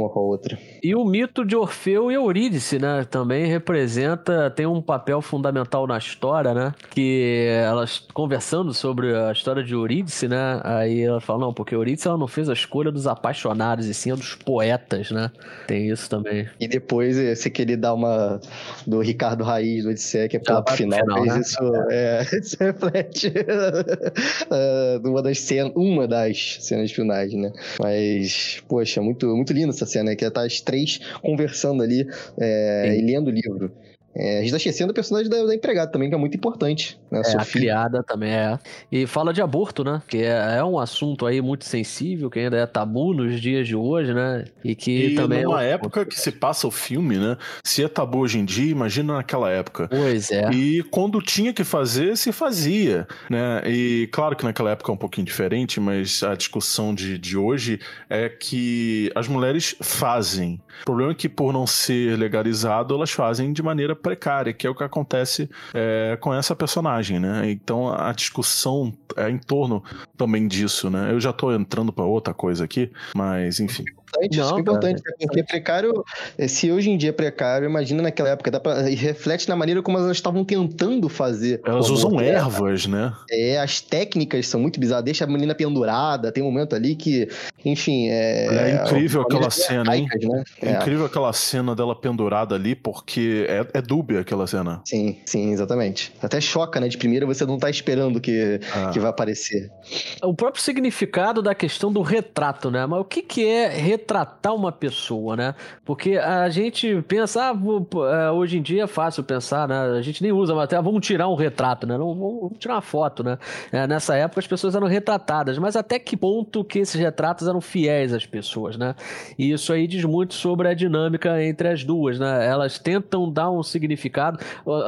uma com a outra. E o mito de Orfeu e Eurídice, né? Também representa, tem um papel fundamental na história, né? Que elas conversando sobre a história de Eurídice, né? Aí ela fala, não, porque Eurídice ela não fez a escolha dos apaixonados, e sim a dos poetas, né? Tem isso também. E depois, se querer dar uma do Ricardo Raiz do Odisseia, que é pela final, final mas né? isso, é, isso reflete uh, uma, das cenas, uma das cenas finais, né? Mas, poxa, muito, muito lindo essa cena, que tá as três conversando ali é, e lendo o livro. É, a gente tá esquecendo o personagem da, da, empregada também, que é muito importante. Né? É, a criada também é. E fala de aborto, né? Que é, é, um assunto aí muito sensível, que ainda é tabu nos dias de hoje, né? E que e também. Numa é época que se passa o filme, né? Se é tabu hoje em dia, imagina naquela época. Pois é. E quando tinha que fazer, se fazia, né? E claro que naquela época é um pouquinho diferente, mas a discussão de, de hoje é que as mulheres fazem. O problema é que, por não ser legalizado, elas fazem de maneira precária, que é o que acontece é, com essa personagem, né? Então a discussão é em torno também disso, né? Eu já tô entrando para outra coisa aqui, mas enfim importante, não, isso é importante, cara, porque precário, se hoje em dia é precário, imagina naquela época, dá pra, e reflete na maneira como elas estavam tentando fazer. Elas usam ervas, né? É, as técnicas são muito bizarras, deixa a menina pendurada, tem um momento ali que, enfim, é... É incrível aquela cena, hein? Né? É, é, incrível aquela cena dela pendurada ali, porque é, é dúbia aquela cena. Sim, sim, exatamente. Até choca, né? De primeira você não tá esperando que, ah. que vai aparecer. O próprio significado da questão do retrato, né? Mas o que que é retratar uma pessoa, né? Porque a gente pensa, ah, é, hoje em dia é fácil pensar, né? A gente nem usa, mas até vamos tirar um retrato, né? Não, vamos tirar uma foto, né? É, nessa época as pessoas eram retratadas, mas até que ponto que esses retratos eram fiéis às pessoas, né? E isso aí diz muito sobre a dinâmica entre as duas, né? Elas tentam dar um significado,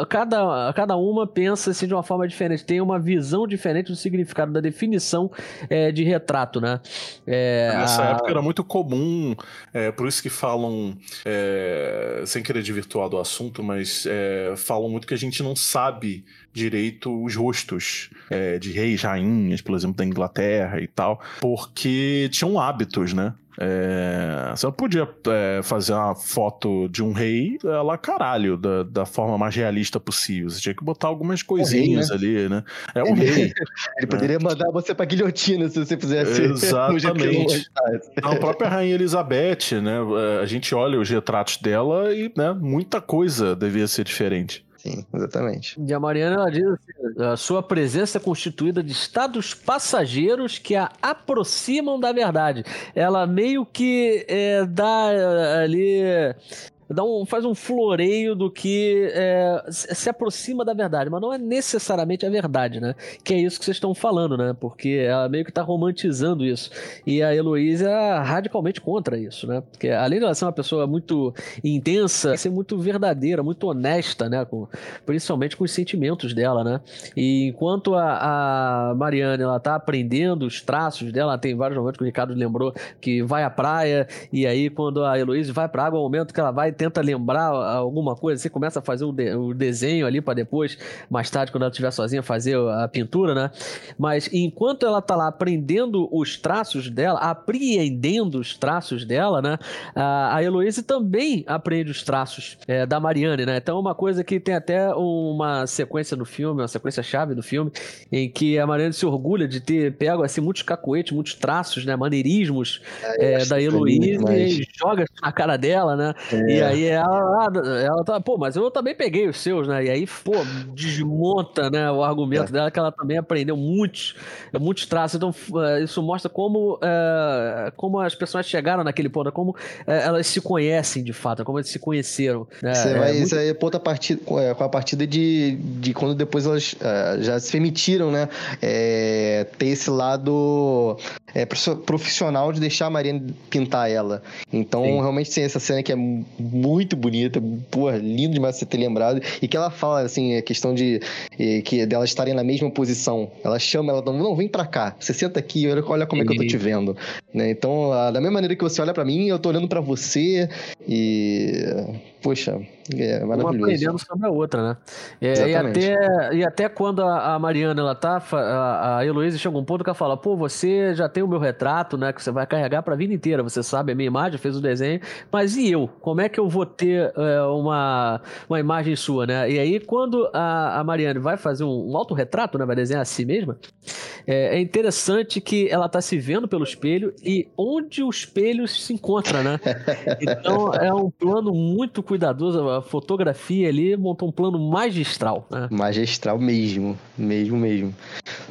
cada, cada uma pensa assim de uma forma diferente, tem uma visão diferente do significado, da definição é, de retrato, né? É, Nessa a... época era muito comum comum, é, por isso que falam, é, sem querer desvirtuar do assunto, mas é, falam muito que a gente não sabe direito os rostos é, de reis, rainhas, por exemplo, da Inglaterra e tal, porque tinham hábitos, né? É, você não podia é, fazer uma foto de um rei lá caralho, da, da forma mais realista possível. Você tinha que botar algumas coisinhas rei, né? ali, né? É um rei. Ele poderia mandar você pra guilhotina se você fizesse. Exatamente. A própria rainha Elizabeth, né? A gente olha os retratos dela e né, muita coisa devia ser diferente. Sim, exatamente. E a Mariana ela diz assim: a sua presença é constituída de estados passageiros que a aproximam da verdade. Ela meio que é, dá eh, ali dá um, faz um floreio do que é, se aproxima da verdade, mas não é necessariamente a verdade, né? Que é isso que vocês estão falando, né? Porque ela meio que está romantizando isso. E a Heloísa é radicalmente contra isso, né? Porque além de ela ser uma pessoa muito intensa, ser muito verdadeira, muito honesta, né? Com, principalmente com os sentimentos dela, né? E enquanto a, a Mariana ela tá aprendendo os traços dela, tem vários momentos que o Ricardo lembrou que vai à praia, e aí quando a Heloísa vai para água, é o momento que ela vai tenta lembrar alguma coisa, você começa a fazer o, de, o desenho ali para depois, mais tarde, quando ela estiver sozinha, fazer a pintura, né? Mas enquanto ela tá lá aprendendo os traços dela, apreendendo os traços dela, né? A Heloísa também aprende os traços é, da Mariane, né? Então é uma coisa que tem até uma sequência no filme, uma sequência chave do filme, em que a Mariane se orgulha de ter pego assim, muitos cacoetes, muitos traços, né? Maneirismos é, é, da Heloísa mas... e joga na cara dela, né? É. E aí ela, ela tá, pô, mas eu também peguei os seus, né? E aí, pô, desmonta, né, o argumento é. dela que ela também aprendeu muitos, muitos traços. Então, é, isso mostra como, é, como as pessoas chegaram naquele ponto, como é, elas se conhecem de fato, como elas se conheceram. Né? Você vai, muito... Isso aí é ponta partida, com a partida de, de quando depois elas já se permitiram, né? ter esse lado profissional de deixar a Maria pintar ela. Então, Sim. realmente, tem essa cena que é muito bonita, porra, lindo demais você ter lembrado. E que ela fala, assim, a questão de que delas estarem na mesma posição. Ela chama, ela não, vem pra cá, você senta aqui, olha, olha como é que eu tô te vendo. Né? Então, da mesma maneira que você olha para mim, eu tô olhando para você e. Poxa, é maravilhoso. Uma aprendendo sobre a outra, né? É, e, até, e até quando a, a Mariana, ela tá. A, a Heloísa chega um ponto que ela fala: pô, você já tem o meu retrato, né? Que você vai carregar pra vida inteira. Você sabe a minha imagem, fez o desenho, mas e eu? Como é que eu vou ter é, uma, uma imagem sua, né? E aí, quando a, a Mariana vai fazer um, um autorretrato, né? Vai desenhar a si mesma, é, é interessante que ela tá se vendo pelo espelho e onde o espelho se encontra, né? Então é um plano muito cuidadoso. A fotografia ali montou um plano magistral. Né? Magistral mesmo, mesmo, mesmo.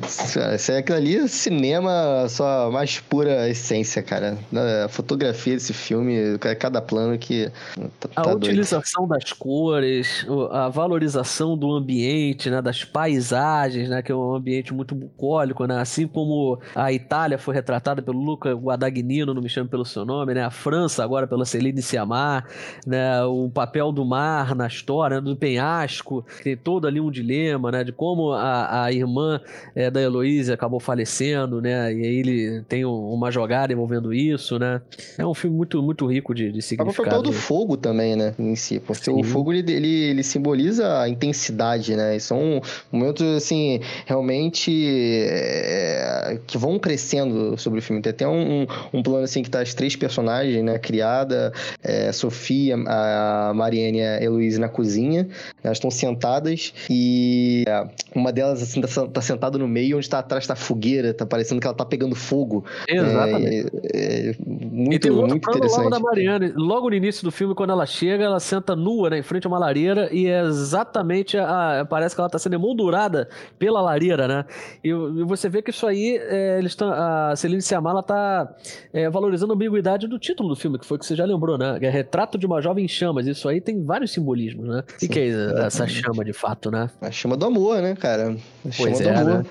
Isso é aquilo ali, cinema, sua mais pura essência, cara. A fotografia desse filme, cada plano que. Tá, a tá utilização das cores, a valorização do ambiente, né, das paisagens, né, que é um ambiente muito bucólico, né, assim como a Itália foi retratada pelo Luca Guadagnino, não me chame pelo seu nome, né, a França agora pela Celine Sciamma, né, o papel do mar na história, do penhasco, tem todo ali um dilema, né, de como a, a irmã é, da Heloísa acabou falecendo, né? E aí ele tem uma jogada envolvendo isso, né? É um filme muito, muito rico de, de significado. O papel do fogo também, né? Em si. Porque Sim. o fogo, ele, ele, ele, simboliza a intensidade, né? E são momentos, assim, realmente é, que vão crescendo sobre o filme. Tem até um, um, um, plano, assim, que tá as três personagens, né? Criada, é, Sofia, a Mariane e a Heloísa na cozinha. Elas estão sentadas e é, uma delas, assim, tá, tá sentada no meio, onde tá atrás tá fogueira, tá parecendo que ela tá pegando fogo. Exatamente. É, é, muito, e tem outro muito interessante. Logo da Mariana, logo no início do filme, quando ela chega, ela senta nua, né, em frente a uma lareira e é exatamente a, parece que ela tá sendo emoldurada pela lareira, né? E, e você vê que isso aí, é, eles estão, a Celine Sciamala tá é, valorizando a ambiguidade do título do filme, que foi que você já lembrou, né? É Retrato de uma Jovem em Chamas. Isso aí tem vários simbolismos, né? O que, é essa chama de fato, né? A chama do amor, né, cara? A pois é, né?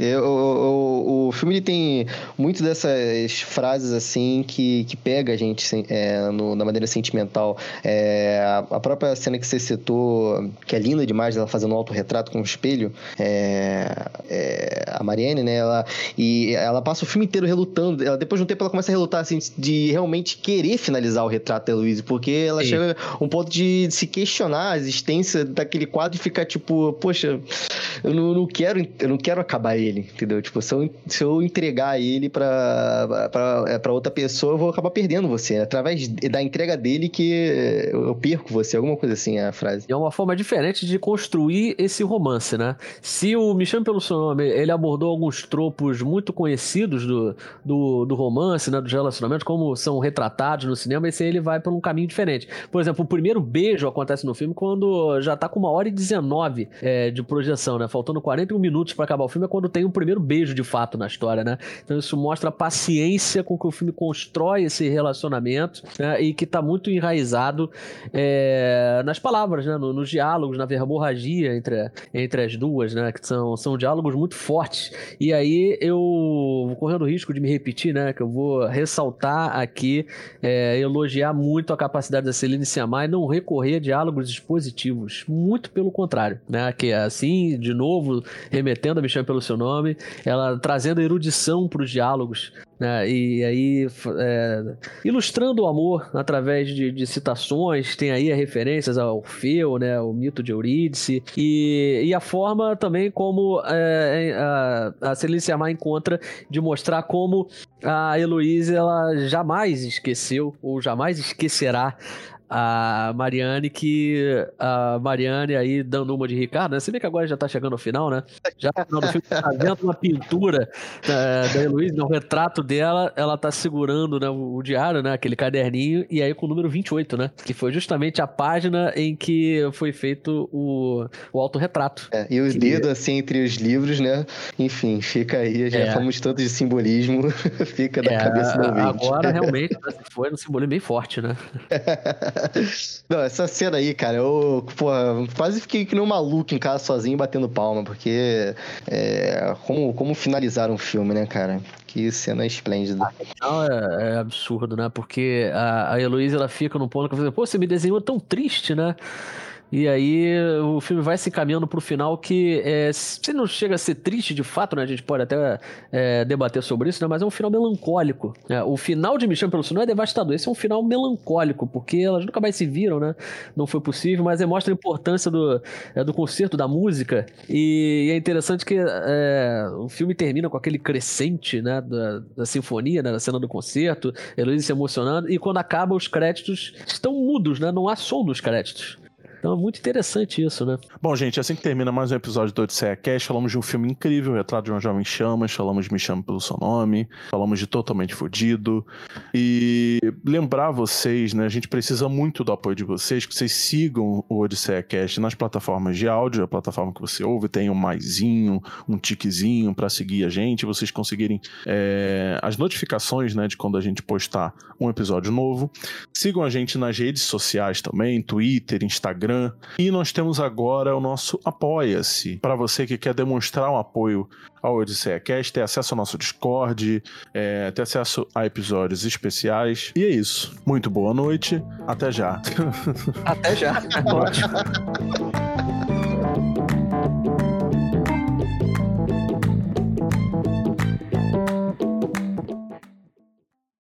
É. O, o, o, filme ele tem muito dessas frases assim que, que pega a gente é, no, na maneira sentimental. É, a, própria cena que você citou, que é linda demais, ela fazendo um autorretrato com um espelho, é, é, a Marianne, né? Ela, e ela passa o filme inteiro relutando. Ela, depois de um tempo ela começa a relutar assim, de realmente querer finalizar o retrato da Louise, porque ela Sim. chega a um ponto de se questionar a existência daquele quadro e ficar tipo, poxa, eu não, não quero, eu não quero acabar ele entendeu? Tipo, se eu, se eu entregar ele pra, é, outra pessoa, eu vou acabar perdendo você. É através da entrega dele que eu perco você, alguma coisa assim é a frase. É uma forma diferente de construir esse romance, né? Se o Me Chame Pelo Seu Nome, ele abordou alguns tropos muito conhecidos do, do, do romance, né, dos relacionamentos, como são retratados no cinema, esse aí ele vai por um caminho diferente. Por exemplo, o primeiro beijo acontece no filme quando já tá com uma hora e 19 é, de projeção, né? Faltando 41 minutos para acabar o filme é quando tem o primeiro beijo de fato na história, né? Então isso mostra a paciência com que o filme constrói esse relacionamento né? e que está muito enraizado é, nas palavras, né? No, nos diálogos, na verborragia entre, entre as duas, né? Que são, são diálogos muito fortes. E aí eu correndo o risco de me repetir, né? Que eu vou ressaltar aqui, é, elogiar muito a capacidade da Celine Sciamma e não recorrer a diálogos expositivos. Muito pelo contrário, né? Que é assim, de novo, remetendo a Me Chame Pelo Seu Nome, ela trazendo erudição para os diálogos, né? E aí é, ilustrando o amor através de, de, citações, tem aí referências ao Orfeu, né? O mito de Eurídice e, e a forma também como é, a, a Celícia Amar encontra de mostrar como a Heloísa ela jamais esqueceu ou jamais esquecerá a Mariane que a Mariane aí dando uma de Ricardo, né? Você vê que agora já tá chegando ao final, né? Já no final do filme tá vendo uma pintura da, da Heloísa, né? o retrato dela, ela tá segurando né, o, o, diário, né? Aquele caderninho, e aí com o número 28, né? Que foi justamente a página em que foi feito o, o autorretrato. É, e os que... dedos assim entre os livros, né? Enfim, fica aí, já é. falamos tanto de simbolismo, fica da é, cabeça do ouvinte. Agora realmente né, foi um simbolismo bem forte, né? Não, essa cena aí, cara, eu pô, quase fiquei que nem um maluco em casa sozinho batendo palma, porque é, como, como finalizaram filme, né, cara? Que cena esplêndida. Não, é, é absurdo, né? Porque a, a Heloísa, ela fica no ponto que eu falei, pô, você me desenhou tão triste, né? E aí o filme vai se encaminhando pro final que é, se não chega a ser triste de fato, né? A gente pode até é, debater sobre isso, né? Mas é um final melancólico. Né? O final de Me Chame Pelo Seu não é devastador. Esse é um final melancólico, porque elas nunca mais se viram, né? Não foi possível, mas mostra a importância do, é, do concerto, da música. E, e é interessante que é, o filme termina com aquele crescente, né? Da, da sinfonia, né? Da cena do concerto, Heloísa se emocionando. E quando acaba, os créditos estão mudos, né? Não há som nos créditos. Então é muito interessante isso, né? Bom, gente, assim que termina mais um episódio do Odisseia Cast, falamos de um filme incrível, Retrato de uma Jovem Chamas, falamos de Me Chame Pelo Seu Nome, falamos de Totalmente Fudido. E lembrar vocês, né, a gente precisa muito do apoio de vocês, que vocês sigam o Odisseia Cast nas plataformas de áudio, a plataforma que você ouve tem um maisinho, um tiquezinho para seguir a gente, vocês conseguirem é, as notificações, né, de quando a gente postar um episódio novo. Sigam a gente nas redes sociais também, Twitter, Instagram. E nós temos agora o nosso Apoia-se. Para você que quer demonstrar um apoio ao Odisseia Cast, ter acesso ao nosso Discord, é, ter acesso a episódios especiais. E é isso. Muito boa noite. Até já. Até já. Ótimo.